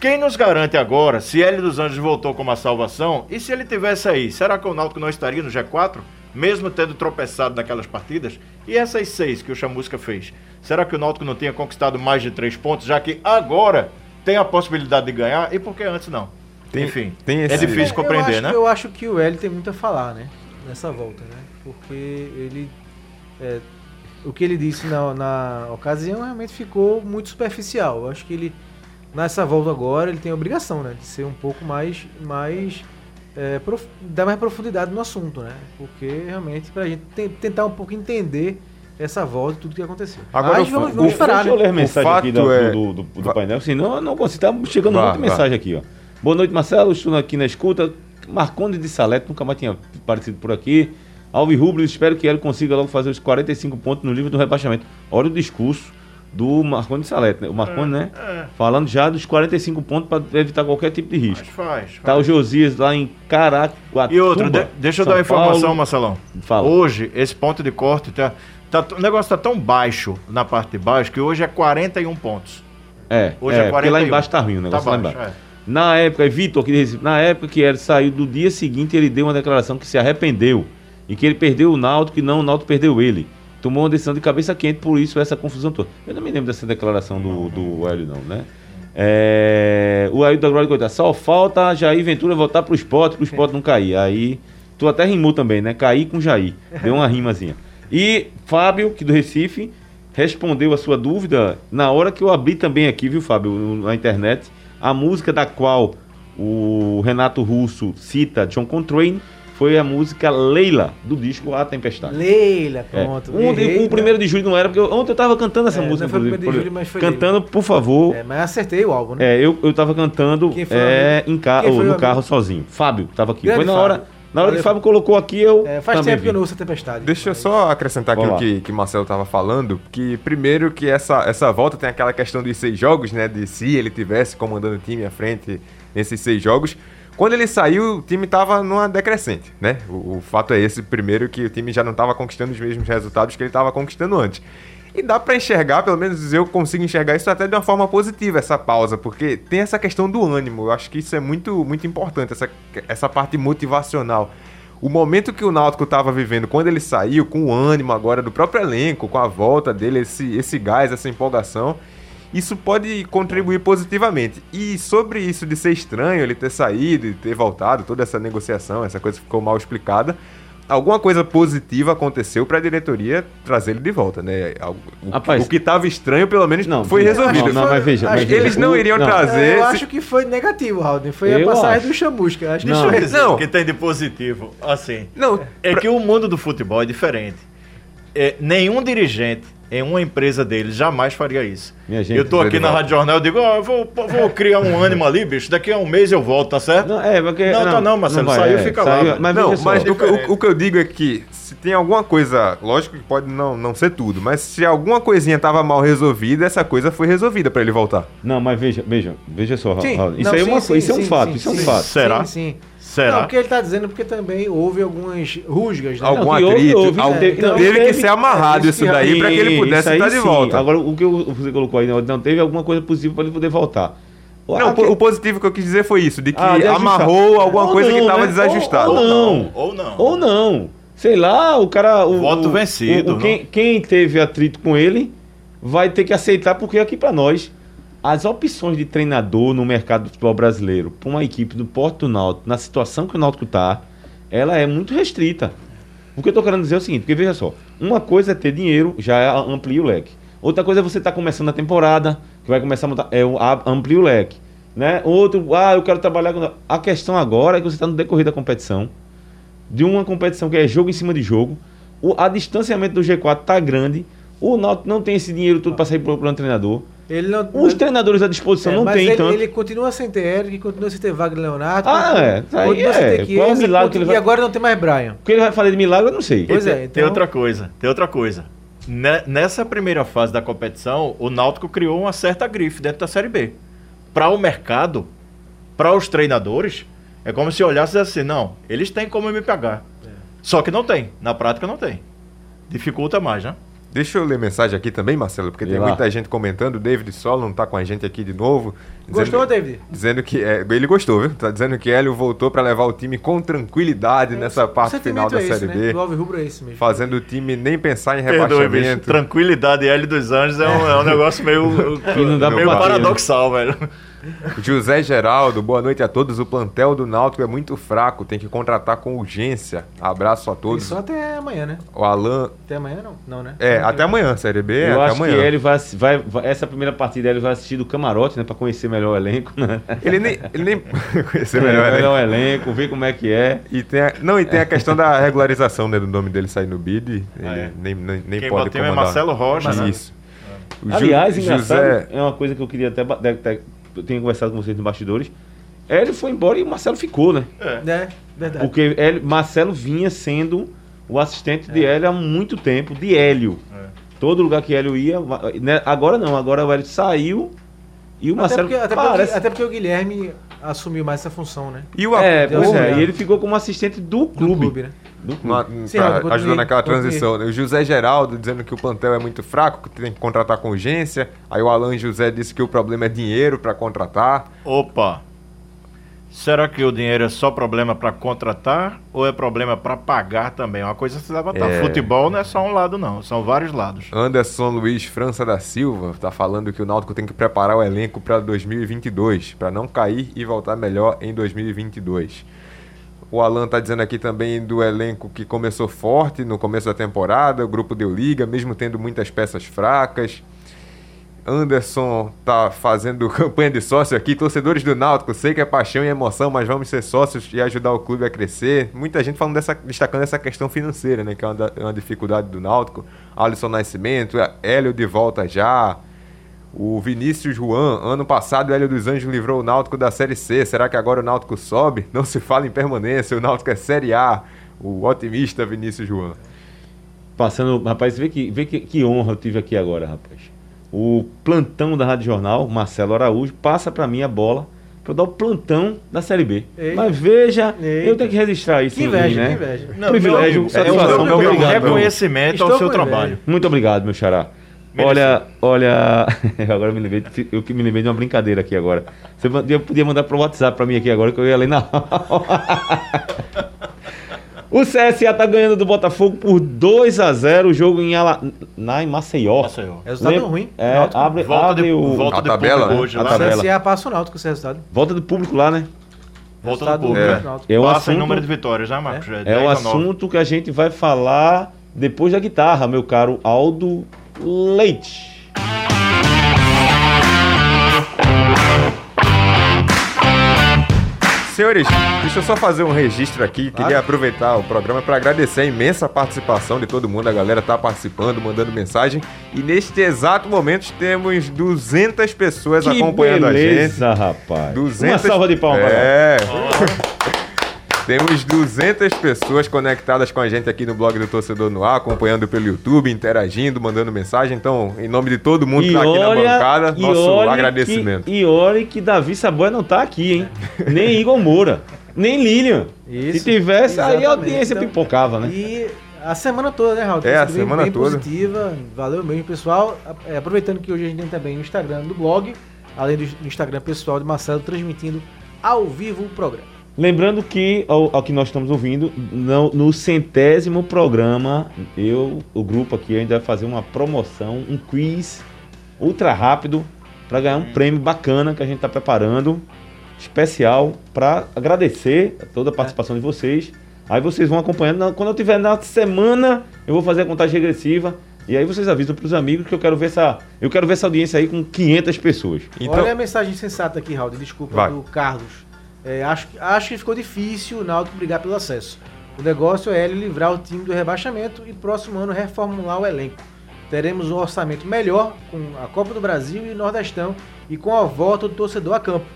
E: Quem nos garante agora, se Hélio dos Anjos voltou como a salvação, e se ele tivesse aí, será que o Náutico não estaria no G4? Mesmo tendo tropeçado naquelas partidas? E essas seis que o Chamusca fez? Será que o Náutico não tinha conquistado mais de três pontos, já que agora tem a possibilidade de ganhar? E por que antes não?
D: Tem-
E: Enfim,
D: tem
E: é
D: esse-
E: difícil
C: eu
E: compreender,
C: acho,
E: né?
C: Eu acho que o Hélio tem muito a falar, né? Nessa volta, né? Porque ele. é, o que ele disse na, na ocasião realmente ficou muito superficial. Eu acho que ele nessa volta agora ele tem a obrigação, né? De ser um pouco mais. mais é, prof- dar mais profundidade no assunto, né? Porque realmente pra gente ten- tentar um pouco entender essa volta e tudo que aconteceu.
D: Agora,
C: Mas
D: o-
C: vamos,
D: o-
C: vamos esperar,
B: Deixa eu ler
C: né?
B: a mensagem
D: O
B: aqui
D: fato
B: do,
D: é-
B: do, do- do painel, senão eu não consigo. Tá chegando
D: Vá,
B: muita
D: vá.
B: mensagem aqui, ó. Boa noite, Marcelo. Estou aqui na escuta. Marconde de Salete, nunca mais tinha aparecido por aqui. Alves Rubens, espero que ele consiga logo fazer os 45 pontos no livro do rebaixamento. Olha o discurso do Marconde de Salete, né? O Marconde, né?
E: É,
B: Falando já dos 45 pontos para evitar qualquer tipo de risco.
E: mas faz.
B: Tá o
E: faz.
B: Josias lá em Caraguatatuba.
E: E outra, de- deixa eu dar uma
B: São
E: informação,
B: Paulo.
E: Marcelão.
B: Fala.
E: Hoje, esse ponto de corte, tá, tá- o negócio tá tão baixo na parte de baixo que hoje é 41 pontos.
B: É,
E: Hoje
B: é,
E: é
B: porque
E: 41.
B: lá embaixo tá ruim o negócio
E: Tá
B: lá
E: baixo,
B: embaixo.
E: é.
B: Na época, Vitor na época que ele saiu do dia seguinte, ele deu uma declaração que se arrependeu e que ele perdeu o Náutico e não o Náutico perdeu ele. Tomou uma decisão de cabeça quente, por isso essa confusão toda. Eu não me lembro dessa declaração do, do Hélio, não, né? É, o Hélio da Glória Coitada, só falta Jair Ventura voltar pro esporte, pro esporte não cair. Aí, tu até rimou também, né? Cair com Jair. Deu uma rimazinha. E Fábio, que do Recife, respondeu a sua dúvida na hora que eu abri também aqui, viu, Fábio, na internet, a música da qual o Renato Russo cita John Coltrane foi a música Leila, do disco A Tempestade.
C: Leila,
B: É.
C: pronto.
B: Um
C: errei,
B: o primeiro de julho não era, porque eu- ontem eu tava cantando essa
C: É,
B: música.
C: não foi o primeiro de julho, mas foi
B: Cantando, por favor.
C: É, mas acertei o álbum, né?
B: É, eu, eu tava cantando é, em ca no carro sozinho. Fábio tava aqui.
C: Grande
B: foi na
C: Fábio.
B: hora, na hora que
C: Valeu.
B: o Fábio colocou aqui, eu.
C: É, faz
B: também
C: tempo que eu
B: vi.
C: não ouço a Tempestade.
D: Deixa eu
C: mas-
D: só acrescentar aqui
B: Vamos
D: o que, que Marcelo estava falando, que primeiro que essa, essa volta tem aquela questão dos seis jogos, né? De se ele tivesse comandando o time à frente nesses seis jogos. Quando ele saiu, o time estava numa decrescente, né? O, o fato é esse, primeiro, que o time já não estava conquistando os mesmos resultados que ele estava conquistando antes. E dá pra enxergar, pelo menos eu consigo enxergar isso até de uma forma positiva, essa pausa, porque tem essa questão do ânimo. Eu acho que isso é muito, muito importante, essa, essa parte motivacional. O momento que o Náutico estava vivendo quando ele saiu, com o ânimo agora do próprio elenco, com a volta dele, esse, esse gás, essa empolgação, isso pode contribuir positivamente. E sobre isso de ser estranho ele ter saído e ter voltado, toda essa negociação, essa coisa ficou mal explicada. Alguma coisa positiva aconteceu para a diretoria trazer ele de volta, né? Algo- O,
B: Rapaz,
D: o que estava estranho, pelo menos,
B: Não,
D: foi resolvido.
B: Não, não, mas veja. Mas veja,
D: eles não iriam
B: não,
D: trazer-
C: É, eu acho que foi negativo, Raul. Foi
B: Eu
C: a passagem
B: acho.
C: do chamusca. Acho que
B: Não.
C: isso é-
D: Não.
E: O que tem de positivo, assim,
D: Não,
E: é que o mundo do futebol é diferente. É, nenhum dirigente em uma empresa dele jamais faria isso.
B: Minha gente,
E: eu tô aqui na. Rádio Jornal, eu digo, ó, eu vou, vou criar um ânimo ali, bicho, daqui a um mês eu volto, tá certo?
B: Não, é, porque.
E: Não, tá não, Marcelo,
B: vai,
E: saiu,
B: é,
E: fica lá, velho.
B: Mas
D: não, mas o o- o que eu digo é que se tem alguma coisa, lógico que pode não, não ser tudo, mas se alguma coisinha tava mal resolvida, essa coisa foi resolvida para ele voltar.
B: Não, mas veja, veja, veja só,
C: Sim.
B: Raul, Isso
C: Não,
B: aí é
C: sim,
B: uma
C: sim,
B: coisa, isso é um
C: sim,
B: fato,
C: sim,
B: isso é um
C: sim.
B: fato.
E: Será?
C: Sim, sim.
E: Será?
C: Não, porque ele tá dizendo porque também houve algumas rusgas, né?
D: Algum
B: Não, que houve,
D: atrito,
B: houve,
D: algum-
B: teve- não,
D: teve que
B: teve-
D: ser amarrado
C: é,
D: isso daí para que ele pudesse estar de
B: sim.
D: volta.
B: Agora, o que você colocou aí, não, não teve alguma coisa positiva para ele poder voltar.
D: Não,
B: Ah, que-
D: o positivo que eu quis dizer foi isso, de que
B: Ah, de
D: amarrou alguma
B: Ou
D: coisa que
B: não,
D: estava
B: né?
D: desajustada.
B: Ou, ou não.
E: Ou não.
B: Ou não. Sei lá, o cara. O,
E: Voto
B: o-
E: vencido,
B: o- o- quem, quem teve atrito com ele vai ter que aceitar, porque aqui para nós, as opções de treinador no mercado do futebol brasileiro, para uma equipe do Porto Náutico, na situação que o Náutico tá, ela é muito restrita. O que eu tô querendo dizer é o seguinte, porque veja só, uma coisa é ter dinheiro, já é amplia o leque. Outra coisa é você estar começando a temporada, que vai começar a montar, é amplia o leque. Né? Outro, ah, eu quero trabalhar com. A questão agora é que você está no decorrer da competição, de uma competição que é jogo em cima de jogo, o a distanciamento do G4 tá grande, o Náutico não tem esse dinheiro todo para sair pro plano treinador.
C: Ele não,
B: Os treinadores à disposição
C: é,
B: não
C: mas
B: tem
C: ele,
B: tanto.
C: ele continua sem ter Eric, continua sem ter Wagner Leonardo.
B: Ah,
C: continua-
B: é, isso aí é.
C: ter
B: Qual o
C: Chiesa,
B: milagre que ele
C: E
B: vai-
C: agora não tem mais Brian.
B: O que ele vai fazer de milagre, eu não sei.
C: Pois
E: E
C: é,
E: tem,
C: então-
E: tem outra coisa, tem outra coisa. Ne- Nessa primeira fase da competição, o Náutico criou uma certa grife dentro da Série B. Para o mercado, para os treinadores, é como se olhasse assim, não, eles têm como me pegar. Só que não tem, na prática não tem. Dificulta mais, né?
D: Deixa eu ler mensagem aqui também, Marcelo, porque
B: Vê
D: tem
B: lá.
D: muita gente comentando. O David Solon tá com a gente aqui de novo.
C: Gostou, David?
D: Dizendo que. é, ele gostou, viu? Tá dizendo que Hélio voltou para levar o time com tranquilidade nessa
C: O
D: parte final da
C: é esse,
D: Série
C: né?
D: B.
C: Alves Rubro é esse mesmo.
D: Fazendo o time nem pensar em
E: Perdoe, bicho.
D: rebaixamento.
E: Tranquilidade e L dos Anjos é um, é um negócio meio,
B: não dá
E: meio
B: bater,
E: paradoxal, velho.
D: José Geraldo, boa noite a todos. O plantel do Náutico é muito fraco, tem que contratar com urgência. Abraço a
C: E
D: todos.
C: só até amanhã, né?
D: O Alan.
C: Até amanhã não. Não, né?
D: É, até amanhã, Série B.
B: Eu
D: até
B: acho
D: amanhã.
B: que ele vai, vai, vai- Essa primeira partida ele vai assistir do camarote, né? Pra conhecer melhor o elenco, né?
D: Ele nem. Ele nem. Conhecer
B: É,
D: melhor, né?
B: melhor o elenco, ver como é que é.
D: E tem a, não, e tem a questão da regularização né, do nome dele sair no bid. Ele
E: Ah, é.
D: nem, nem, nem
E: Quem
D: pode
E: bateu é
D: comandar.
E: Marcelo Rocha.
D: Isso. O Ju-
B: Aliás, engraçado,
D: José,
B: é uma coisa que eu queria até. Eu tenho conversado com vocês nos bastidores. Hélio foi embora e o Marcelo ficou, né?
C: É, verdade.
B: Porque Hélio, Marcelo vinha sendo o assistente de Hélio há muito tempo, de Hélio.
E: É.
B: Todo lugar que Hélio ia. né, Agora não, agora o Hélio saiu e o
C: Até
B: Marcelo.
C: porque, até, porque,
B: parece-
C: até porque o Guilherme assumiu mais essa função, né?
D: E o
B: É, pois
C: uma
B: é, e ele ficou como assistente do
C: Do
B: clube.
C: clube, né?
B: Do clube.
D: Ajudou naquela transição. né? O José Geraldo dizendo que o plantel é muito fraco, que tem que contratar com urgência. Aí o Alan José disse que o problema é dinheiro para contratar.
E: Opa! Será que o dinheiro é só problema para contratar ou é problema para pagar também? É Uma coisa se levantar.
D: É.
E: Futebol não é só um lado, não. São vários lados.
D: Anderson Luiz França da Silva tá falando que o Náutico tem que preparar o elenco para 2022, para não cair e voltar melhor em 2022. O Alan tá dizendo aqui também do elenco que começou forte no começo da temporada, o grupo deu liga, mesmo tendo muitas peças fracas. Anderson tá fazendo campanha de sócio aqui. Torcedores do Náutico, sei que é paixão e emoção, mas vamos ser sócios e ajudar o clube a crescer. Muita gente falando dessa, destacando essa questão financeira, né? Que é uma, da- uma dificuldade do Náutico. Alisson Nascimento, Hélio de volta já. O Vinícius Juan, ano passado o Hélio dos Anjos livrou o Náutico da Série C. Será que agora o Náutico sobe? Não se fala em permanência, o Náutico é Série A. O otimista Vinícius Juan.
B: Passando, rapaz, vê que, vê que, que honra eu tive aqui agora, rapaz. O plantão da Rádio Jornal, Marcelo Araújo, passa pra mim a bola pra eu dar o plantão da Série B.
C: Eita.
B: Mas veja,
C: Eita.
B: eu tenho que registrar isso
C: Que
B: em mim,
C: inveja,
B: né?
C: que inveja.
E: Não,
B: Privilégio,
E: meu-
B: satisfação,
E: é meu
C: com
E: trabalho.
C: inveja.
B: Muito obrigado, meu xará.
E: Merecido.
B: Olha, olha, agora eu me lembrei, eu que me lembrei de uma brincadeira aqui agora. Você podia, podia mandar pro WhatsApp pra mim aqui agora que eu ia ler na O CSA tá ganhando do Botafogo por 2 a 0 o jogo em Ala... na em Maceió.
E: Maceió.
C: Resultado
B: Lembra-
C: ruim.
B: É,
C: Náutico.
B: abre,
E: Volta
B: abre
E: de,
B: o
E: volta
D: A
E: de
D: tabela,
E: público
D: né?
E: hoje
B: A tabela.
C: CSA passa o Náutico com esse resultado.
B: volta do público lá, né?
E: Volta do público.
D: É.
C: Náutico.
B: É o
E: Passa
B: assunto,
E: em número de vitórias, né, Marcos?
B: é o
E: 10 a 9.
B: assunto que a gente vai falar depois da guitarra, meu caro Aldo Leite.
D: Senhores, deixa eu só fazer um registro aqui. Queria aproveitar o programa para agradecer a imensa participação de todo mundo. A galera tá participando, mandando mensagem. E neste exato momento temos 200 pessoas acompanhando a gente.
B: beleza, rapaz.
D: 200...
B: Uma salva de palmas.
D: É. Temos 200 pessoas conectadas com a gente aqui no blog do Torcedor no Ar, acompanhando pelo YouTube, interagindo, mandando mensagem. Então, em nome de todo mundo que tá aqui na bancada,
B: e
D: nosso agradecimento.
B: Que, e olhe que Davi Saboia não tá aqui, hein? Nem Igor Moura, nem Lilian.
C: Isso,
B: Se tivesse, aí a
C: exatamente.
B: audiência
C: Então,
B: pipocava, né?
C: E a semana toda, né, Raul?
D: É, a
C: sido bem-
D: semana
C: bem
D: toda.
C: positiva. Valeu mesmo, pessoal. É, aproveitando que hoje a gente tem também no Instagram do blog, além do Instagram pessoal de Marcelo, transmitindo ao vivo o programa.
B: Lembrando que, ao, ao que nós estamos ouvindo, no, no centésimo programa, eu, o grupo aqui, ainda vai fazer uma promoção, um quiz ultra rápido para ganhar um prêmio bacana que a gente está preparando, especial, para agradecer a toda a participação de vocês. Aí vocês vão acompanhando. Quando eu tiver na semana, eu vou fazer a contagem regressiva. E aí vocês avisam para os amigos que eu quero ver essa, eu quero ver essa audiência aí com 500 pessoas.
D: Então,
C: Olha a mensagem sensata aqui, Raul. Desculpa,
D: Vai.
C: do Carlos. É, acho, que- acho que ficou difícil o Náutico brigar pelo acesso. O negócio é ele livrar o time do rebaixamento e próximo ano reformular o elenco. Teremos um orçamento melhor com a Copa do Brasil e Nordestão e com a volta do torcedor a campo.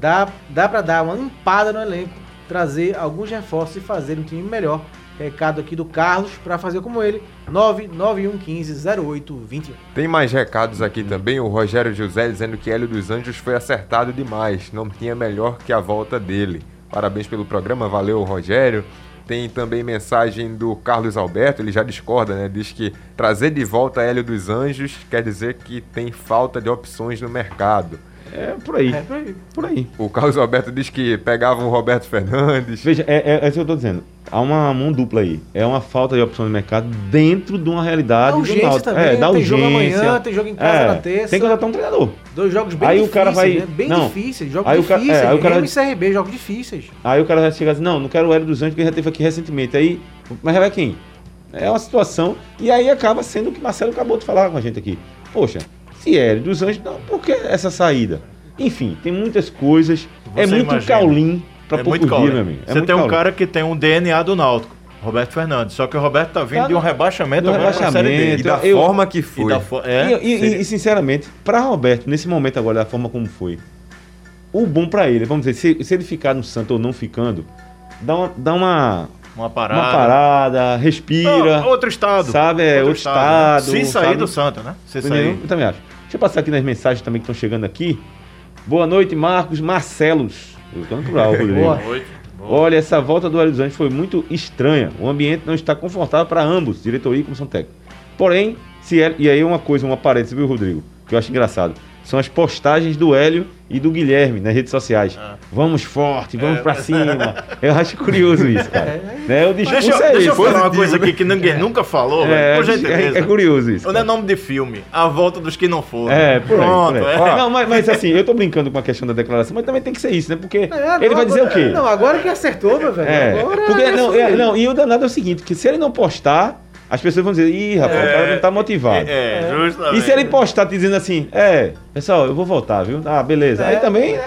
C: Dá, dá para dar uma limpada no elenco, trazer alguns reforços e fazer um time melhor. Recado aqui do Carlos para fazer como ele, 991150821.
D: Tem mais recados aqui também. O Rogério José dizendo que Hélio dos Anjos foi acertado demais. Não tinha melhor que a volta dele. Parabéns pelo programa, valeu, Rogério. Tem também mensagem do Carlos Alberto, ele já discorda, né? Diz que trazer de volta Hélio dos Anjos quer dizer que tem falta de opções no mercado.
B: É por aí.
C: É, por aí.
B: Por aí.
D: O Carlos Alberto diz que pegava o Roberto Fernandes.
B: Veja, é, é, é isso que eu tô dizendo. Há uma mão dupla aí. É uma falta de opção de mercado dentro de uma realidade
C: Da
B: do
C: urgência
B: Náutico.
C: também,
B: É, da
C: tem jogo
B: urgência.
C: amanhã, tem jogo em casa
B: É,
C: na terça.
B: Tem que contratar um treinador.
C: Dois jogos bem
B: Aí o
C: difíceis,
B: cara vai-
C: né? Bem
B: não.
C: difíceis, jogos
B: Aí o ca- é,
C: difíceis.
B: aí o cara-
C: e CRB, jogos difíceis.
B: Aí o cara vai chegar assim, não, não quero o Hélio dos Anjos, porque já teve aqui recentemente. Aí, mas vai quem? É uma situação, e aí acaba sendo o que Marcelo acabou de falar com a gente aqui. Poxa, Hélio dos Anjos, não, por que essa saída? Enfim, tem muitas coisas, é
E: Você
B: muito
E: imagina.
B: caulim pra
E: é
B: pouco
E: muito
B: dia,
E: caule.
B: meu amigo. É
E: Você
B: muito
E: tem um
B: caule.
E: cara que tem um DNA do Náutico, Roberto Fernandes. Só que o Roberto tá vindo
B: Tá
E: de um rebaixamento
B: do rebaixamento.
D: E da
B: eu-
D: forma que
E: E
D: foi.
E: da fo- é,
B: E, e- e, sinceramente, para Roberto, nesse momento agora, da forma como foi, o bom para ele, vamos dizer, se, se ele ficar no Santo ou não ficando, dá uma, dá uma,
E: uma parada.
B: uma parada, respira.
E: Não, outro estado.
B: Sabe, é, outro estado,
E: Se sair do Santa, né? Se sair.
B: Eu também acho. Deixa eu passar aqui nas mensagens também que estão chegando aqui. Boa noite, Marcos Marcelos. Eu tô natural, Rodrigo.
C: Boa.
E: Oito.
B: Olha, essa volta do Hélio dos Anjos foi muito estranha. O ambiente não está confortável para ambos, diretoria e comissão técnica. Porém, se Hélio, e aí uma coisa, uma parede, viu, Rodrigo? Que eu acho engraçado. São as postagens do Hélio e do Guilherme nas redes sociais.
E: Ah.
B: Vamos forte, vamos
E: É.
B: pra cima. Eu acho curioso isso, cara. né? O discurso
E: Deixa, eu-
B: é
E: deixa eu falar uma
D: positivo,
E: coisa
D: né?
E: aqui que ninguém nunca falou,
B: É, é, é curioso isso.
E: Não é nome de filme. A volta dos que não foram.
B: É, por aí,
E: Pronto,
B: por aí.
E: é.
B: Não, mas, mas assim, eu tô brincando com a questão da declaração, mas também tem que ser isso, né? Porque
C: É,
B: ele vai dizer o quê?
C: Não, agora que acertou, meu velho.
B: É,
C: Agora
B: porque
C: é
B: não, é, não, e o danado é o seguinte, que se ele não postar, as pessoas vão dizer, ih, rapaz, o cara não tá motivado.
E: É, justamente.
B: E se ele postar dizendo assim, é, pessoal, eu vou voltar, viu? Ah, beleza. Aí
C: É.
B: também, né?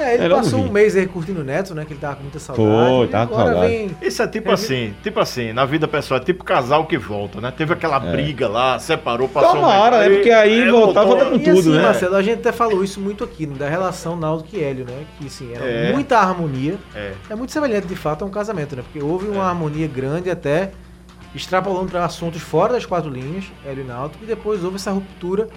C: É, ele
B: Melhor
C: passou um mês aí curtindo o Neto, né? Que ele tava com muita saudade.
B: Foi, tava com
C: agora
B: saudade.
C: vem-
E: Isso é tipo assim, tipo assim, na vida pessoal, é tipo casal que volta, né? Teve aquela briga lá, separou, passou um
B: Tomara,
E: mês,
B: né? Porque aí voltar,
E: voltou.
B: volta com
C: E
B: tudo,
C: assim,
B: né?
C: Marcelo, a gente até falou isso muito aqui, né, da relação Naldo e Hélio, né? Que assim, era
E: É.
C: muita harmonia.
E: É.
C: É muito semelhante, de fato, a um casamento, né? Porque houve uma harmonia grande até extrapolando para assuntos fora das quatro linhas, Hélio e Náutico, e depois houve essa ruptura.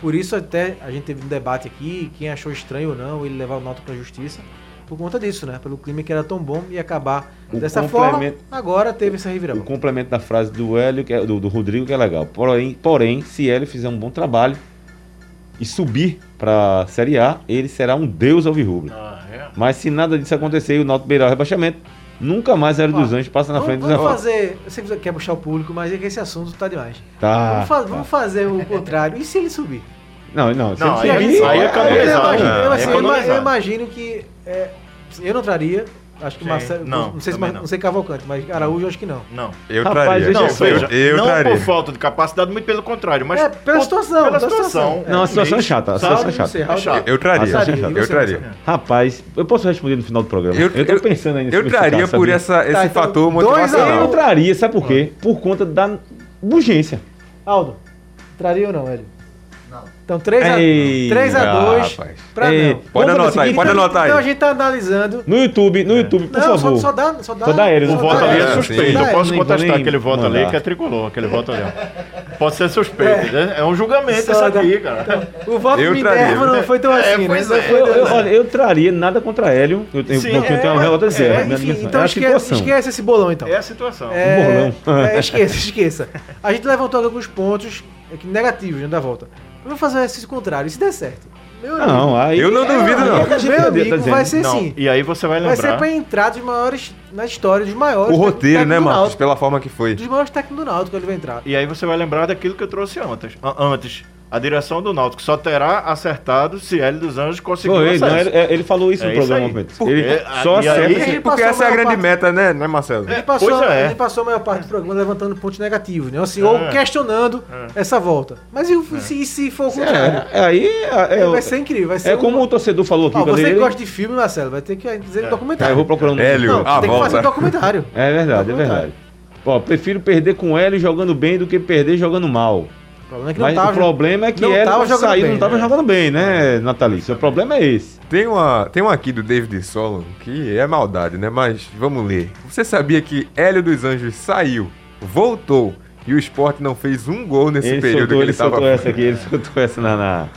C: Por isso até a gente teve um debate aqui, quem achou estranho ou não ele levar o Náutico para a justiça, por conta disso, né? Pelo clima que era tão bom e acabar
B: O
C: dessa forma, agora teve essa
B: O
C: reviravolta.
B: complemento da frase do Hélio, que é, do, do Rodrigo, que é legal. Porém, porém, se Hélio fizer um bom trabalho e subir pra Série A, ele será um deus alvirrubro.
E: Ah, é.
B: Mas se nada disso acontecer e o Náutico beirar o rebaixamento, nunca mais
C: Ó,
B: dos Anjos passa na frente
C: Vamos,
B: dos
C: vamos fazer. Eu sei que você quer puxar o público, mas é que esse assunto tá demais.
B: Tá.
C: vamos, fa- vamos fazer o contrário. E se ele subir?
B: Não, não. Se
E: Não,
B: ele
E: aí-
B: subir,
E: aí é
C: eu,
E: economizar,
C: imagino,
E: né?
C: eu,
E: É
C: assim, eu ima-
E: economizar.
C: eu imagino que. é, eu não traria. Acho que
E: Sim.
C: Marcelo.
E: Não,
C: Não, sei se não.
E: não.
C: sei Cavalcante, mas Araújo acho que não.
E: Não.
D: Eu
B: Rapaz,
D: traria.
E: Não,
B: eu
D: eu, eu
E: não
D: traria.
E: por falta de capacidade, muito pelo contrário, mas
C: É, pela situação,
E: Pela
C: pela
E: situação.
B: Não, a situação é chata. A situação é chata.
E: É chato.
D: Eu traria.
B: Ah,
D: eu traria.
B: Rapaz, eu posso responder no final do programa.
D: Eu,
B: Eu, tô
D: eu-
B: pensando ainda
D: Eu traria por essa, esse
C: Tá, então,
D: fator.
B: Eu
D: motivacional.
B: não traria, sabe por quê? Por conta da urgência.
C: Aldo, traria ou não, Hélio? Então 3x2.
B: Ei,
C: 3 a
D: ah,
C: 2
D: rapaz.
C: pra
B: Ei,
C: não.
D: Pode anotar aí, pode
C: então,
D: anotar
C: Então a
D: aí.
C: gente tá analisando.
B: No YouTube, no YouTube, por
C: não, só,
B: favor.
C: só dá. Só dá,
B: Só dá ele,
E: O voto ali
B: é,
E: é suspeito. Eu posso contestar aquele voto ali, que é tricolor, aquele voto ali. ó. Pode ser suspeito, né? É um julgamento
C: Só
E: isso
C: dá-
E: aqui, cara.
C: O voto
D: Eu
C: Minerva não foi tão assim, né?
E: é.
C: tão
B: eu,
C: assim.
B: olha, eu traria nada contra Hélio. Eu tenho,
E: Sim,
B: eu tenho
E: é,
B: uma.
C: É, enfim,
B: dimensão.
C: então
B: é a
C: esquece, esse bolão então.
E: É a situação.
C: É,
B: bolão.
C: é, esqueça, esqueça. A gente levantou alguns pontos negativos né, da volta. Vamos fazer o exercício contrário. Se der certo? Meu
B: Não, aí.
D: Eu não duvido, não.
B: é que a gente
C: Meu
B: tá
C: amigo,
B: dizendo.
C: vai ser
E: Não,
C: sim.
E: e aí você vai
C: Vai ser
E: lembrar.
C: pra entrar dos maiores na história, dos maiores.
D: O roteiro, né, Marcos? Pela forma que foi.
C: Dos maiores técnicos do Náutico ele vai entrar.
E: E aí você vai lembrar daquilo que eu trouxe antes. Antes. A direção do Náutico só terá acertado se L dos Anjos conseguir
B: Foi,
E: acesso.
B: não, ele, ele falou isso
E: É
B: no
E: isso
B: programa.
E: aí.
B: Pedro.
E: Porque-
B: Ele só
E: aí-
B: acerta.
C: Ele
B: se-
D: Porque essa é a grande
C: parte-
D: meta, né, né Marcelo?
C: Ele passou,
E: Pois é.
C: ele passou a maior parte do programa levantando pontos negativos, né? Assim, ou
E: É.
C: questionando essa volta. Mas e, o- se, se for o contrário?
B: É, aí é, é,
C: vai ser incrível. Vai ser
B: é como
C: um-
B: o torcedor falou aqui.
C: Ó, você que
B: ele-
C: gosta de filme, Marcelo, vai ter que dizer
B: É,
C: documentário.
B: eu vou procurar um
D: Hélio,
C: Não, tem que fazer um
D: volta.
C: documentário.
B: É verdade, é verdade. Pô, prefiro perder com Hélio jogando bem do que perder jogando mal.
C: O problema é que não tava,
B: o problema é que
C: não jogando
B: saiu
C: bem,
B: não estava
C: né?
B: jogando bem, né, Natalício? O problema é esse.
D: Tem uma, tem uma aqui do David Solon que é maldade, né? Mas vamos ler. Você sabia que Hélio dos Anjos saiu, voltou e o Sport não fez um gol nesse
B: ele
D: período
B: soltou,
D: que
B: ele
D: ele tava
B: soltou essa aqui, ele soltou essa na. na-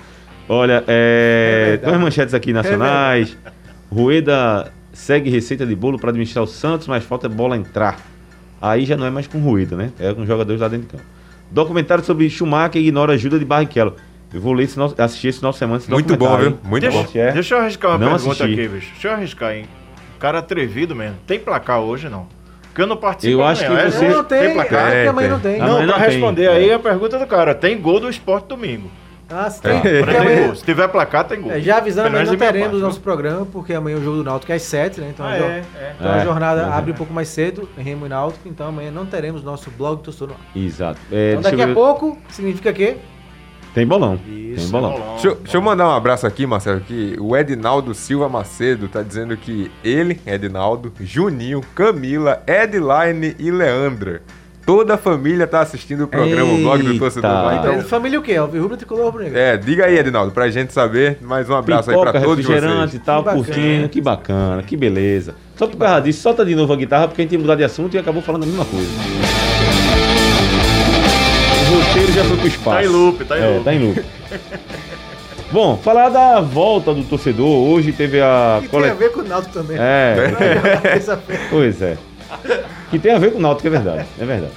B: Olha, é,
C: É
B: duas manchetes aqui nacionais. Rueda segue receita de bolo para administrar o Santos, mas falta bola entrar. Aí já não é mais com Rueda, né? É com os jogadores lá dentro de campo. Documentário sobre Schumacher ignora a ajuda de Barrichello. Eu vou ler esse nosso, assistir esse final de semana. esse
D: Muito bom, viu? Muito
B: hein?
D: bom.
B: Deixa- é.
E: Deixa eu arriscar uma
B: Não
E: pergunta
B: assisti.
E: aqui, bicho. Deixa eu arriscar, hein? Cara atrevido mesmo. Tem placar hoje, não? Porque eu não participo
B: Eu acho
E: amanhã,
B: que
E: é?
B: você-
C: Não, tem.
E: placar?
D: Tem,
C: também
D: tem.
C: não tem.
E: Não, pra
B: não tem.
E: responder
B: É.
E: aí a pergunta do cara. Tem gol do esporte domingo.
C: Ah, se
D: É.
C: tem.
E: ter
C: amanhã-
E: gol. Se tiver placar, tem gol.
C: É, já avisando, amanhã não teremos o nosso programa, porque amanhã o jogo do Náutico é às 7, né? Então,
E: Ah,
C: a, jo-
E: é, é.
C: então a
B: É,
C: jornada
B: é.
C: abre um pouco mais cedo, Remo e Náutico, então amanhã não teremos nosso blog torcedor no ar.
B: Exato. É,
C: Então daqui
B: eu
C: a pouco, significa que
B: Tem bolão.
C: Isso,
B: Tem bolão.
E: Bolão,
D: Deixa, eu- deixa eu mandar um abraço aqui, Marcelo, que o Edinaldo Silva Macedo tá dizendo que ele, Edinaldo, Juninho, Camila, Edline e Leandra, toda a família tá assistindo o programa, o blog do. Torcedor. Lá,
C: Então, família o quê? Alvirrubro Tricolor Rubro Negro.
D: é, diga aí, Edinaldo, pra gente saber. Mais um abraço aí
B: Pipoca,
D: pra todos
B: refrigerante e
D: vocês.
B: tal,
C: Que bacana.
B: curtindo. Que bacana, que beleza. Só por causa disso, solta de novo a guitarra, porque a gente ia mudar de assunto e acabou falando a mesma coisa. O roteiro já foi pro espaço.
E: Tá em loop, tá em
B: é,
E: loop.
B: Tá em loop. Bom, falar da volta do torcedor. Hoje teve a
C: Que tem a ver com o Náutico também.
B: É,
C: Terça-feira.
B: pois é. Que tem a ver com o Náutico, é verdade. É verdade.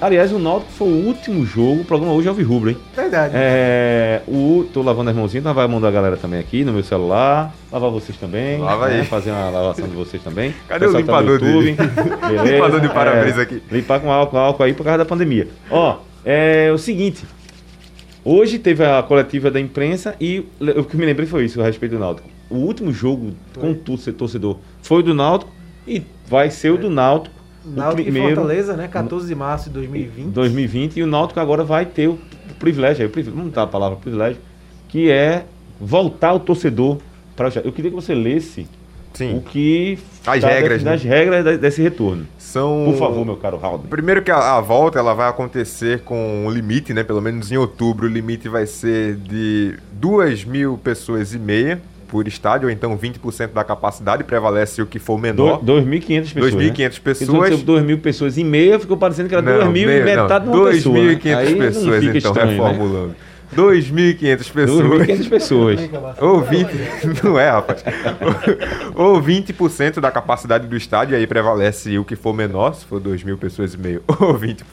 B: Aliás, o Náutico foi o último jogo. O programa hoje é o Rubro, hein?
C: Verdade.
B: É, o, tô lavando as mãozinhas, então vai mandar a galera também aqui no meu celular. Lavar vocês também.
D: Lava
B: né,
D: aí.
B: Fazer uma lavação de vocês também.
D: Cadê o
B: tá
D: limpador dele?
B: Beleza?
D: Limpador de para-brisa
B: É,
D: aqui.
B: Limpar com álcool, álcool aí por causa da pandemia. Ó, é o seguinte. Hoje teve a coletiva da imprensa e o que me lembrei foi isso a respeito do Náutico. O último jogo com torce- torcedor foi o do Náutico e vai ser o do Náutico.
C: Náutico
B: o primeiro,
C: e Fortaleza, né? 14 de março de 2020.
B: 2020 e o Náutico agora vai ter o privilégio, aí, o privilégio vamos dar a palavra privilégio, que é voltar o torcedor para. Eu queria que você lesse
D: Sim.
B: o que
D: As
B: tá
D: regras,
B: das
D: né?
B: regras da- desse retorno.
D: São.
B: Por favor, meu caro Raul.
D: Primeiro que a, a volta ela vai acontecer com um limite, né? Pelo menos em outubro, o limite vai ser de 2 mil pessoas e meia por estádio, ou então 20% da capacidade, prevalece o que for menor.
B: 2.500 pessoas.
D: 2.500
B: né?
D: pessoas.
B: Se 2 mil pessoas e meia, ficou parecendo que era
D: Não,
B: 2 mil e
D: meio-
B: metade
D: não,
B: de uma pessoa. né?
D: 2.500
B: Aí não
D: pessoas, então,
B: estranho, né?
D: Reformulando. 2.500 pessoas.
B: 2.500 pessoas.
D: Ou 20, não é, rapaz. Ou 20% da capacidade do estádio, aí prevalece o que for menor, se for 2 mil pessoas e meio, ou 20%.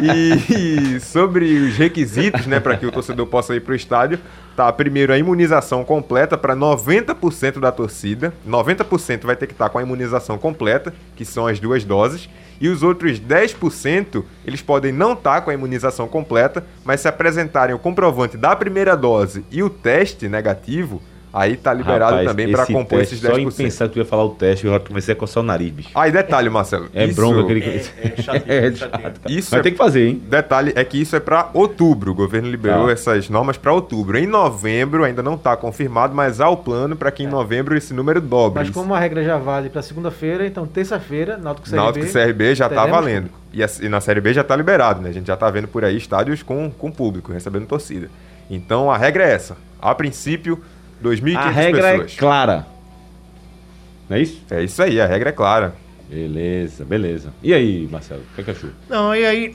D: E, e sobre os requisitos, né, para que o torcedor possa ir para o estádio, tá, primeiro a imunização completa para 90% da torcida. 90% vai ter que estar com a imunização completa, que são as duas doses. E os outros 10%, eles podem não estar com a imunização completa, mas se apresentarem o comprovante da primeira dose e o teste negativo, aí tá liberado
B: Rapaz,
D: também para compor
B: teste,
D: esses
B: Só em
D: 10%.
B: pensar que tu ia falar o teste, eu já comecei a coçar o nariz, bicho.
D: Ah, e detalhe, Marcelo.
B: É
D: isso-
B: bronca aquele...
E: É, é chatinho,
B: É
E: chatinho.
B: chato.
D: Isso
B: Vai
D: é-
B: ter que fazer, hein?
D: Detalhe é que isso é para outubro. O governo liberou
B: Tá.
D: essas normas para outubro. Em novembro ainda não está confirmado, mas há o plano para que em novembro esse número dobre.
C: Mas como a regra já vale para segunda-feira, então terça-feira, Náutico CRB.
D: Náutico CRB já está
C: teremos
D: valendo. E, a- e na Série B já está liberado, né? A gente já está vendo por aí estádios com, com público, recebendo torcida. Então a regra é essa. A princípio, 2.500
B: A regra
D: pessoas.
B: é clara. Não é isso?
D: É isso aí, a regra é clara.
B: Beleza, beleza. E aí, Marcelo, o que é que achou?
E: Não, e aí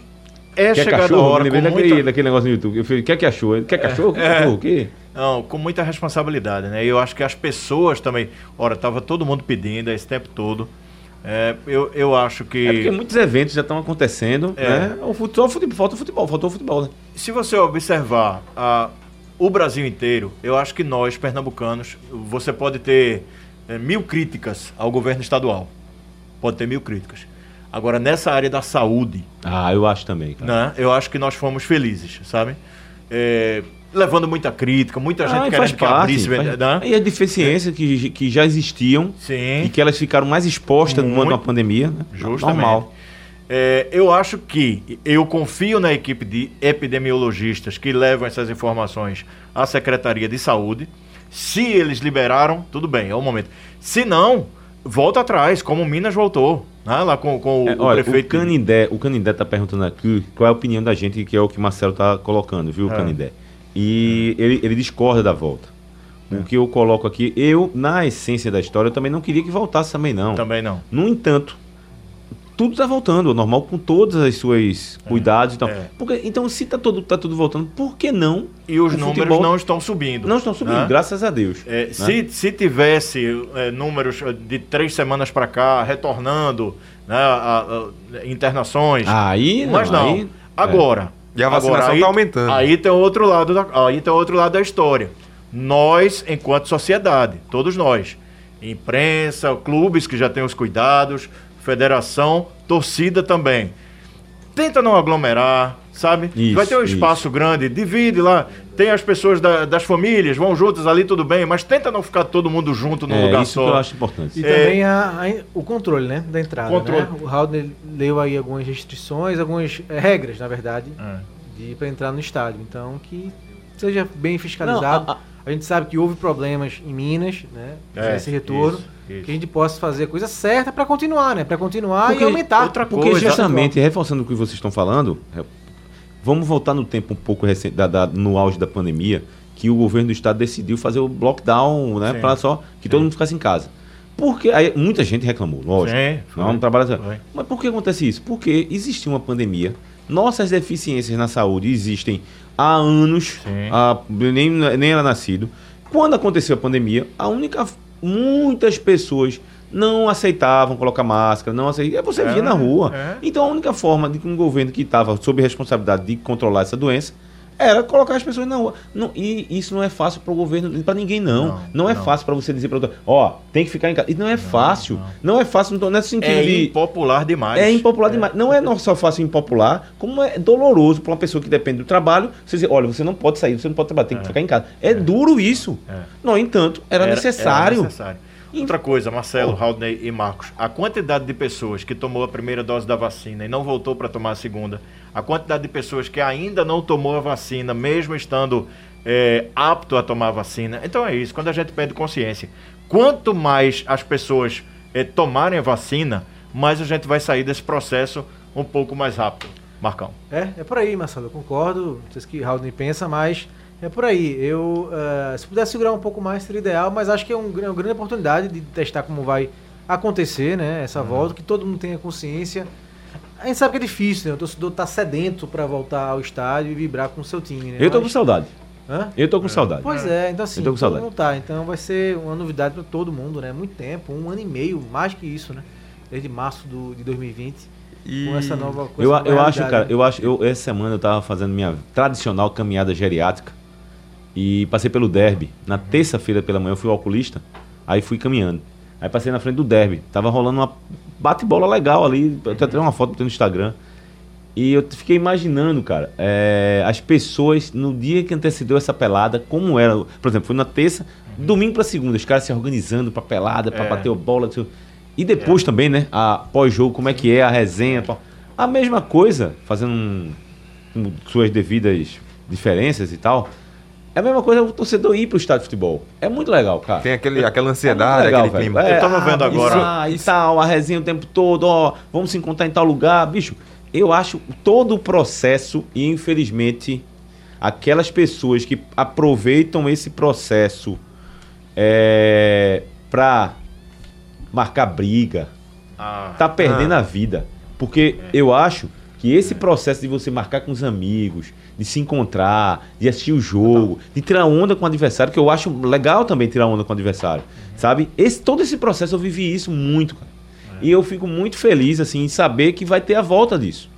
E: é
B: Quer
E: chegada a hora
B: Me
E: com
B: daquele,
E: muita...
B: daquele negócio no YouTube. Eu falei, o que é que achou? Quer cachorro? Quer cachorro? Quer cachorro? O quê?
E: Não, com muita responsabilidade, né? E eu acho que as pessoas também. Ora, tava todo mundo pedindo esse tempo todo. É, eu, eu acho que.
B: É porque muitos eventos já estão acontecendo,
E: É.
B: né? O futebol, futebol, falta o futebol, faltou o futebol, né?
E: Se você observar a- o Brasil inteiro, eu acho que nós, pernambucanos, você pode ter é, mil críticas ao governo estadual. Pode ter mil críticas. Agora, nessa área da saúde,
B: Ah, eu acho também, cara.
E: né, eu acho que nós fomos felizes, sabe? É, levando muita crítica, muita
B: Ah,
E: gente querendo
B: faz
E: que
B: parte.
E: abrisse,
B: faz-
E: né?
B: E as deficiências que, que já existiam
E: Sim.
B: e que elas ficaram mais expostas
E: Muito.
B: durante a pandemia. Né?
E: Justamente.
B: Normal.
E: É, eu acho que eu confio na equipe de epidemiologistas que levam essas informações à Secretaria de Saúde. Se eles liberaram, tudo bem, é o momento. Se não, volta atrás, como Minas voltou, né, lá com, com o,
B: É,
E: o
B: olha,
E: prefeito.
B: o Canindé, o Canindé tá perguntando aqui qual é a opinião da gente, que é o que o Marcelo tá colocando, viu,
E: É.
B: Canindé? E ele, ele discorda da volta.
E: É.
B: O que eu coloco aqui, eu, na essência da história, eu também não queria que voltasse também, não.
E: Também não.
B: No entanto, tudo está voltando ao normal com todas as suas cuidados e tal.
E: é.
B: Porque, então, se tá tudo, tá tudo voltando, por que não?
E: E os números
B: futebol
E: não estão subindo.
B: não estão subindo,
E: né?
B: graças a Deus.
E: É,
B: né?
E: se, se tivesse é, números de três semanas para cá, retornando, né, a- a- internações,
B: Aí,
E: Mas não.
B: aí-
E: Agora,
D: E a vacinação
E: aí,
D: tá aumentando.
E: Aí tem outro lado da, aí tem outro lado da história. Nós, enquanto sociedade, todos nós, imprensa, clubes que já têm os cuidados, federação, torcida também. Tenta não aglomerar, sabe?
B: Isso,
E: Vai ter um
B: isso.
E: espaço grande, divide lá. Tem as pessoas da- das famílias, vão juntas ali, tudo bem, mas tenta não ficar todo mundo junto num
B: É
E: lugar
B: isso
E: só.
B: que eu acho importante.
C: E
E: É.
C: também a- a- o controle, né? Da entrada.
E: Controle.
C: Né? O Haldner leu aí algumas restrições, algumas eh, regras, na verdade,
E: É.
C: de para entrar no estádio. Então, que seja bem fiscalizado.
B: Não, a-
C: a, gente sabe que houve problemas em Minas, né?
E: É,
C: esse retorno.
E: isso, isso.
C: Que a gente possa fazer a coisa certa para continuar, né? Para continuar
B: Porque
C: e aumentar.
E: outra
B: Porque
E: coisa,
B: justamente, reforçando o que vocês estão falando, é, vamos voltar no tempo um pouco recente, da- da- no auge da pandemia, que o governo do estado decidiu fazer o lockdown, né?
E: Sim.
B: Para só que todo mundo ficasse em casa. Porque aí muita gente reclamou, lógico.
E: Sim, foi.
B: não, não trabalha. Mas por que acontece isso? Porque existiu uma pandemia, nossas deficiências na saúde existem há anos, há- nem, nem era nascido. Quando aconteceu a pandemia, a única. Muitas pessoas não aceitavam colocar máscara, não aceitavam. Você
E: É,
B: via na rua.
E: é.
B: Então a única forma de que um governo que estava sob responsabilidade de controlar essa doença era colocar as pessoas na rua. Não, e isso não é fácil para o governo, para ninguém não. Não,
E: Não,
B: é
E: não.
B: fácil para você dizer para outro, ó, tem que ficar em casa. E não é fácil. Não. é fácil, não nesse sentido
E: É
B: de
E: impopular demais.
B: é impopular demais. Não é não só fácil impopular, como é doloroso para uma pessoa que depende do trabalho. Você dizer, olha, você não pode sair, você não pode trabalhar, tem que ficar em casa. É, duro isso.
E: É.
B: No entanto, era, necessário.
E: era necessário. Outra coisa, Marcelo, Haldney e Marcos, a quantidade de pessoas que tomou a primeira dose da vacina e não voltou para tomar a segunda, a quantidade de pessoas que ainda não tomou a vacina, mesmo estando é, apto a tomar a vacina. Então é isso, quando a gente perde consciência, quanto mais as pessoas é, tomarem a vacina, mais a gente vai sair desse processo um pouco mais rápido. Marcão.
C: É, é por aí, Marcelo, eu concordo. Não sei se que Haldner pensa, mas é por aí. Eu, eh, se pudesse segurar um pouco mais, seria ideal, mas acho que é um, gra- uma grande oportunidade de testar como vai acontecer, né? Essa volta, que todo mundo tenha consciência. A gente sabe que é difícil, né? O torcedor tá sedento para voltar ao estádio e vibrar com o seu time, né?
B: Eu tô
C: Mas-
B: com saudade.
C: Hã?
B: Eu tô com saudade.
C: Pois é, então assim,
B: Eu tô com saudade.
C: tá. Então vai ser uma novidade para todo mundo, né? Muito tempo, um ano e meio, mais que isso, né? Desde março do, de 2020,
D: E...
C: com essa nova com
B: Eu, eu acho, cara,
C: né?
B: eu acho, eu, essa semana eu tava fazendo minha tradicional caminhada geriátrica e passei pelo derby. Na terça-feira pela manhã eu fui ao oculista, aí fui caminhando. Aí passei na frente do derby. Tava rolando uma bate-bola legal ali. Eu até tirei uma foto no Instagram. E eu fiquei imaginando, cara, é, as pessoas no dia que antecedeu essa pelada, como era. Por exemplo, foi na terça, domingo pra segunda, os caras se organizando pra pelada, pra
E: É.
B: bater o bola. E depois também, né? A pós-jogo, como é que é, a resenha. pá. A mesma coisa, fazendo um- com suas devidas diferenças e tal. É a mesma coisa o torcedor ir pro estádio de futebol. É muito legal, cara.
D: Tem aquele, aquela
B: É
D: ansiedade,
B: muito legal,
D: aquele
B: velho.
D: clima.
B: É,
E: Eu tava vendo
B: ah,
E: agora-
B: isso, ah, e tal, a resenha o tempo todo, ó, vamos se encontrar em tal lugar, bicho. Eu acho todo o processo e infelizmente aquelas pessoas que aproveitam esse processo é, para marcar briga,
E: Ah,
B: tá perdendo a vida. Porque eu acho que esse processo de você marcar com os amigos, de se encontrar, de assistir o jogo, de tirar onda com o adversário, que eu acho legal também tirar onda com o adversário, sabe? Esse, todo esse processo eu vivi isso muito, cara. E eu fico muito feliz, assim, em saber que vai ter a volta disso.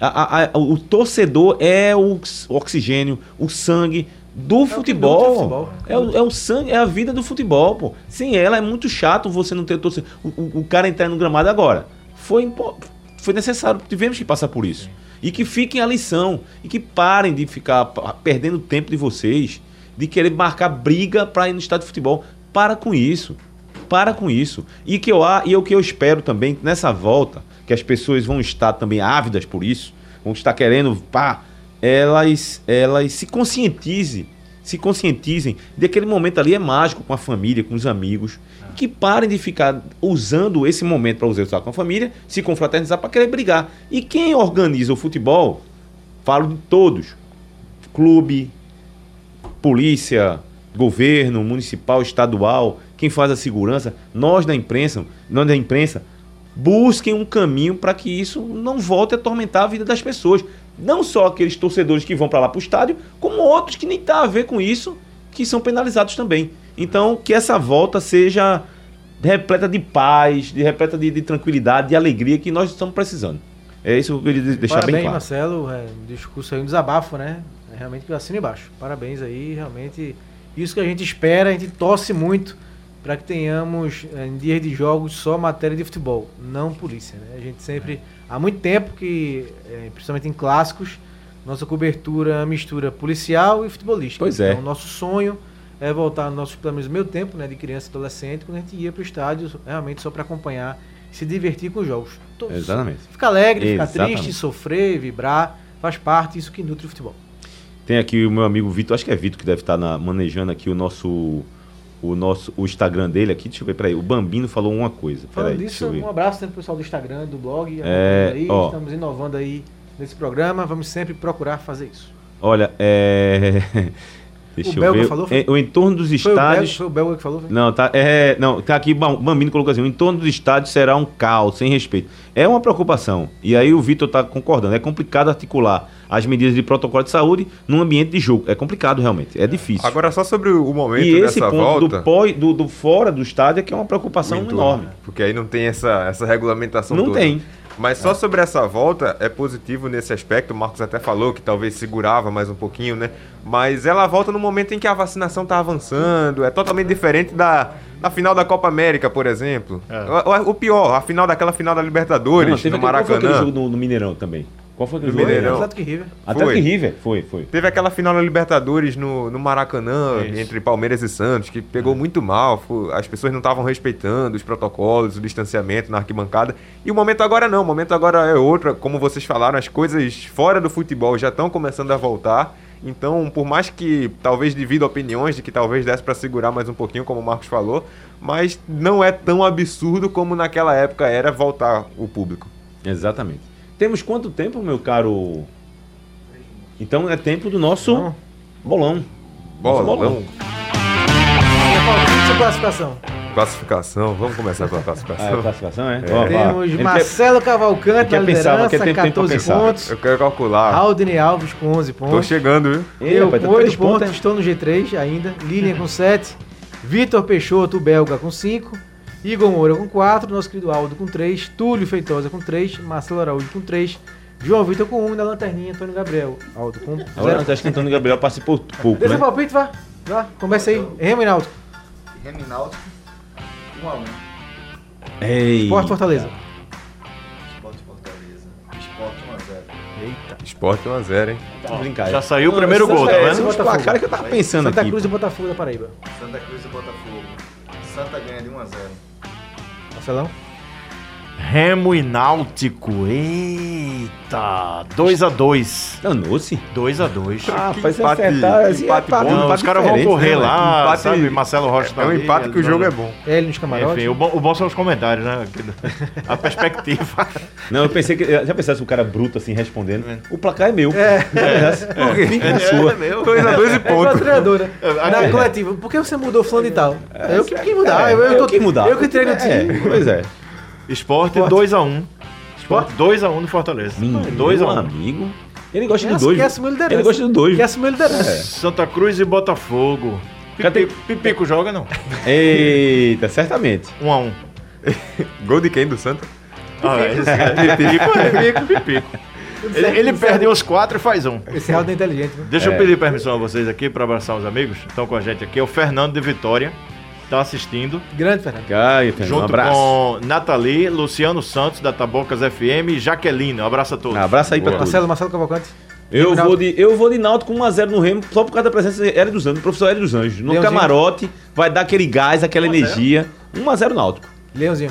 B: A- a- a- o torcedor é o ox- oxigênio, o sangue do
C: que
B: futebol.
C: o futebol.
B: É o, é o sangue, é a vida do futebol, pô. Sem ela é muito chato você não ter torcedor. O, o- o cara entrar no gramado agora. Foi, foi necessário, tivemos que passar por isso. E que fiquem a lição. E que parem de ficar perdendo tempo de vocês, de querer marcar briga para ir no estádio de futebol. Para com isso. Para com isso. E que eu e o que eu espero também nessa volta, que as pessoas vão estar também ávidas por isso, vão estar querendo, pá, elas elas se conscientizem, se conscientizem de aquele momento ali é mágico com a família, com os amigos, e que parem de ficar usando esse momento para usar com a família, se confraternizar para querer brigar. E quem organiza o futebol, falo de todos, clube, polícia, governo, municipal, estadual, quem faz a segurança, nós da imprensa, nós da imprensa, busquem um caminho para que isso não volte a atormentar a vida das pessoas. Não só aqueles torcedores que vão para lá para o estádio, como outros que nem tá a ver com isso, que são penalizados também. Então, que essa volta seja repleta de paz, de repleta de, de tranquilidade, de alegria que nós estamos precisando. É isso que eu queria deixar
C: Parabéns,
B: bem claro.
C: Marcelo. É, um discurso aí, um desabafo, né? É realmente assino embaixo. Parabéns aí, realmente. Isso que a gente espera, a gente torce muito para que tenhamos é, em dias de jogos só matéria de futebol, não polícia. Né? A gente sempre, há muito tempo que, é, principalmente em clássicos, nossa cobertura mistura policial e futebolística.
B: Pois é.
C: Então, nosso sonho é voltar no nosso, pelo menos no meu tempo, né, de criança e adolescente, quando a gente ia para o estádio realmente só para acompanhar e se divertir com os jogos. Todos.
B: Exatamente.
C: Ficar alegre, ficar triste, sofrer, vibrar, faz parte, isso que nutre o futebol.
B: Tem aqui o meu amigo Vitor, acho que é Vitor que deve estar na- manejando aqui o nosso o nosso o Instagram dele aqui. Deixa eu ver, peraí. O Bambino falou uma coisa.
C: Falando
B: Peraí,
C: disso, um abraço né, pro pessoal do Instagram, do blog.
B: É,
C: aí,
B: ó.
C: Estamos inovando aí nesse programa, vamos sempre procurar fazer isso.
B: Olha, é. Deixa
C: O Belga
B: ver.
C: falou, foi?
B: É, o entorno dos
C: Foi o, Belga,
B: estádios.
C: foi o Belga que falou? foi?
B: Não, tá, é, não, tá aqui, Bam- Bambino colocou assim, o entorno dos estádios será um caos, sem respeito. É uma preocupação. E aí o Vitor tá concordando. É complicado articular as medidas de protocolo de saúde num ambiente de jogo. É complicado, realmente. É difícil.
D: Agora, só sobre o momento
B: e esse
D: dessa
B: ponto
D: volta...
B: do, pós, do, do fora do estádio é que é uma preocupação enorme.
D: Porque aí não tem essa, essa regulamentação
B: Não
D: toda.
B: tem.
D: Mas só sobre essa volta, é positivo nesse aspecto. O Marcos até falou que talvez segurava mais um pouquinho, né? Mas ela volta no momento em que a vacinação tá avançando. É totalmente diferente da, da final da Copa América, por exemplo. O, o pior, a final daquela final da Libertadores,
B: Não, teve
D: no
B: aquele- qual foi
D: Maracanã.
B: jogo no, no Mineirão também? Qual foi
D: No
B: jogo?
D: Mineirão.
C: Atlético e River.
B: Atlético
D: Foi.
B: e River? Foi, foi.
D: Teve aquela final da Libertadores no, no Maracanã,
E: Isso.
D: entre Palmeiras e Santos, que pegou muito mal. As pessoas não estavam respeitando os protocolos, o distanciamento na arquibancada. E o momento agora não, o momento agora é outro. Como vocês falaram, as coisas fora do futebol já estão começando a voltar. Então, por mais que talvez divida opiniões de que talvez desse para segurar mais um pouquinho, como o Marcos falou, mas não é tão absurdo como naquela época era voltar o público.
B: Exatamente. Temos quanto tempo, meu caro? Então é tempo do nosso
C: Não.
B: bolão. Nosso
D: Bolão,
C: E a palpite de classificação.
D: classificação, vamos começar pela
B: Ah, é a
D: classificação.
B: classificação, é? Ó.
C: Temos
B: Ele quer-
C: Marcelo Cavalcante na
B: pensar,
C: liderança,
B: ter tempo pra
C: 14
B: pensar.
C: pontos.
D: Eu quero calcular.
C: Aldine Alves com 11
D: Tô
C: pontos.
D: chegando, viu?
B: Ei,
C: Eu
B: rapaz,
C: com
B: tá
C: 8
B: três pontos,
C: pontos, estou no G3 ainda. Lilian com 7. Vitor Peixoto, belga, com 5. Igor Moura com 4. Nosso querido Aldo com 3. Túlio Feitosa com 3. Marcelo Araújo com 3. João Vitor com 1. Um, na lanterninha, Antônio Gabriel. Aldo com
B: Agora
C: 0.
B: acho que Antônio Gabriel participou pouco,
C: Deixa
B: né?
C: o palpite, vá. Vá, começa aí. Remo e Náutico.
G: Remo e Náutico, 1 a 1
B: Ei.
C: Esporte Fortaleza.
G: Sport Fortaleza. Sport 1 a 0
C: Eita.
D: Esporte 1x0, hein?
B: Tá brincar.
E: Já saiu o primeiro gol, tá vendo?
B: esse é o cara que eu tava pensando
C: Santa
B: aqui.
C: Cruz e Botafogo da Paraíba.
G: Santa Cruz e Botafogo. Santa ganha de 1 a 0
C: Marcelão.
E: Remo e Náutico. Eita! 2x2.
B: Danou-se.
E: 2x2.
B: Ah, faz
D: empate-
B: acertar. assim,
D: empate
B: empate-
D: bom.
E: Não,
B: empate
E: os caras vão
B: diferente,
E: correr
B: né,
E: lá,
D: Empate-
E: sabe? Marcelo Rocha tá
D: É um
E: ali,
D: empate que o jogo
E: vão-
D: é bom.
C: L nos camarotes.
E: Enfim, o bom, o bom são os comentários, né? A perspectiva.
B: Não, eu pensei que. Já pensasse o cara bruto assim respondendo. O placar é meu.
C: É.
B: Por quê? Fica na sua.
E: meu.
D: 2x2 e
C: É a
D: ponto.
C: treinadora.
B: É.
C: Na coletiva. Por que você mudou fulano e tal? É, eu que, mudar.
B: É,
C: eu, tô-
B: que mudar.
C: Eu que treino o time.
B: É, pois é.
E: Esporte
C: Esporte.
E: 2x1. Esporte 2x1 no Fortaleza.
B: Meu
E: 2x1.
B: amigo. Ele gosta do dois.
C: quer assumir a liderança.
B: Ele gosta do dois.
C: Quer assumir a liderança.
B: É.
E: Santa Cruz e Botafogo. Pipico, Pipico joga não?
B: Eita, certamente.
E: 1x1.
D: Gol de quem? Do Santa?
E: Ah, esse é Pipico é Pipico. Ele, ele perde uns 4 e faz um.
C: Esse round é inteligente. Viu?
E: Deixa
B: É.
E: eu pedir permissão a vocês aqui para abraçar os amigos. Estão com a gente aqui. É o Fernando de Vitória. Tá assistindo.
C: Grande, Fernando.
B: Cai, Fernando, um
E: junto
B: abraço.
E: com Nathalie, Luciano Santos, da Tabocas FM e Jaqueline. Um abraço a todos.
B: Um abraço aí todos.
C: Marcelo, Marcelo Cavalcante.
B: Eu vou, de, eu vou de Náutico com 1x0 no Remo, só por causa da presença de Hélio dos Anjos, do professor Hélio dos Anjos. No
C: Leãozinho.
B: camarote, vai dar aquele gás, aquela energia. 1x0 Náutico.
C: Leãozinho.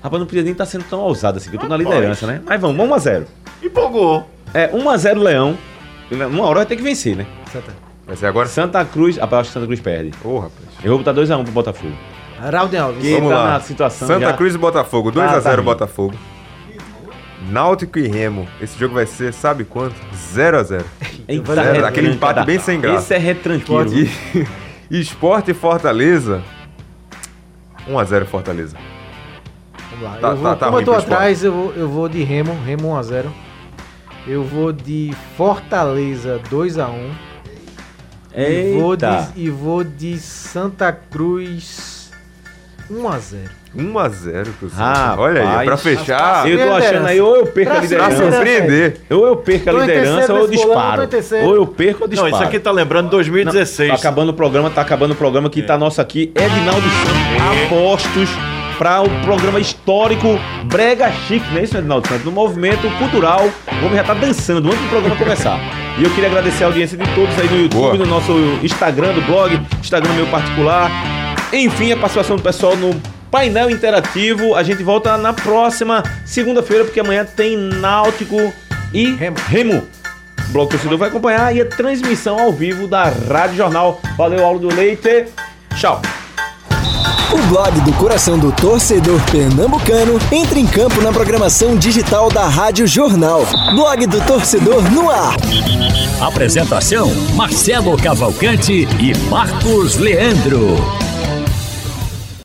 B: Rapaz, não podia nem estar sendo tão ousado assim, que eu tô na liderança, né? Mas vamos, 1x0.
E: Empolgou.
B: É, 1x0 Leão. Uma hora vai ter que vencer, né?
C: Santa.
D: Vai ser agora?
B: Santa Cruz. Rapaz, eu acho que Santa Cruz perde.
D: Ô, rapaz.
B: Eu vou botar 2x1 pro Botafogo.
C: Rauden Alves.
B: Que-
D: Vamos
B: tá
D: lá.
B: na situação
D: Santa
B: já.
D: Cruz e Botafogo. 2x0
B: Ah, tá.
D: Botafogo. Náutico e Remo. Esse jogo vai ser, sabe quanto? 0x0.
B: Eita,
C: Zero,
B: retranca
D: aquele empate bem sem graça.
B: Esse é retranquilo.
D: E, e Esporte e Fortaleza. 1x0 Fortaleza.
C: Vamos lá.
D: Tá-
C: eu vou,
D: tá- tá
C: como eu tô atrás, eu vou, eu vou de Remo. Remo 1x0. Eu vou de Fortaleza 2x1. E vou,
B: Eita.
C: de, e vou de Santa Cruz 1x0.
D: 1x0 pro Santos.
B: Rapaz.
D: Olha aí, pra fechar.
B: Eu tô achando aí, ou eu perco a
C: Pra
D: Pra
B: liderança.
D: surpreender.
B: Ou eu perco a liderança ou eu disparo. Ou eu perco ou
E: Não,
B: disparo.
E: isso aqui tá lembrando 2016.
B: Tá acabando o programa, tá acabando o programa que tá nosso aqui, Edinaldo Santos, apostos para o programa histórico Brega Chique, não é isso, Edinaldo Santos? No movimento cultural, o homem já tá dançando antes do programa começar. E eu queria agradecer a audiência de todos aí no YouTube,
D: Boa.
B: no nosso Instagram do blog, Instagram meu particular. Enfim, a participação do pessoal no painel interativo. A gente volta na próxima segunda-feira, porque amanhã tem Náutico e
C: Remo.
B: Remo. O Bloco Torcedor vai acompanhar e a transmissão ao vivo da Rádio Jornal. Valeu, Aulo do Leite. Tchau.
F: O blog do coração do torcedor pernambucano entra em campo na programação digital da Rádio Jornal. Blog do torcedor no ar.
A: Apresentação: Marcelo Cavalcante e Marcos Leandro.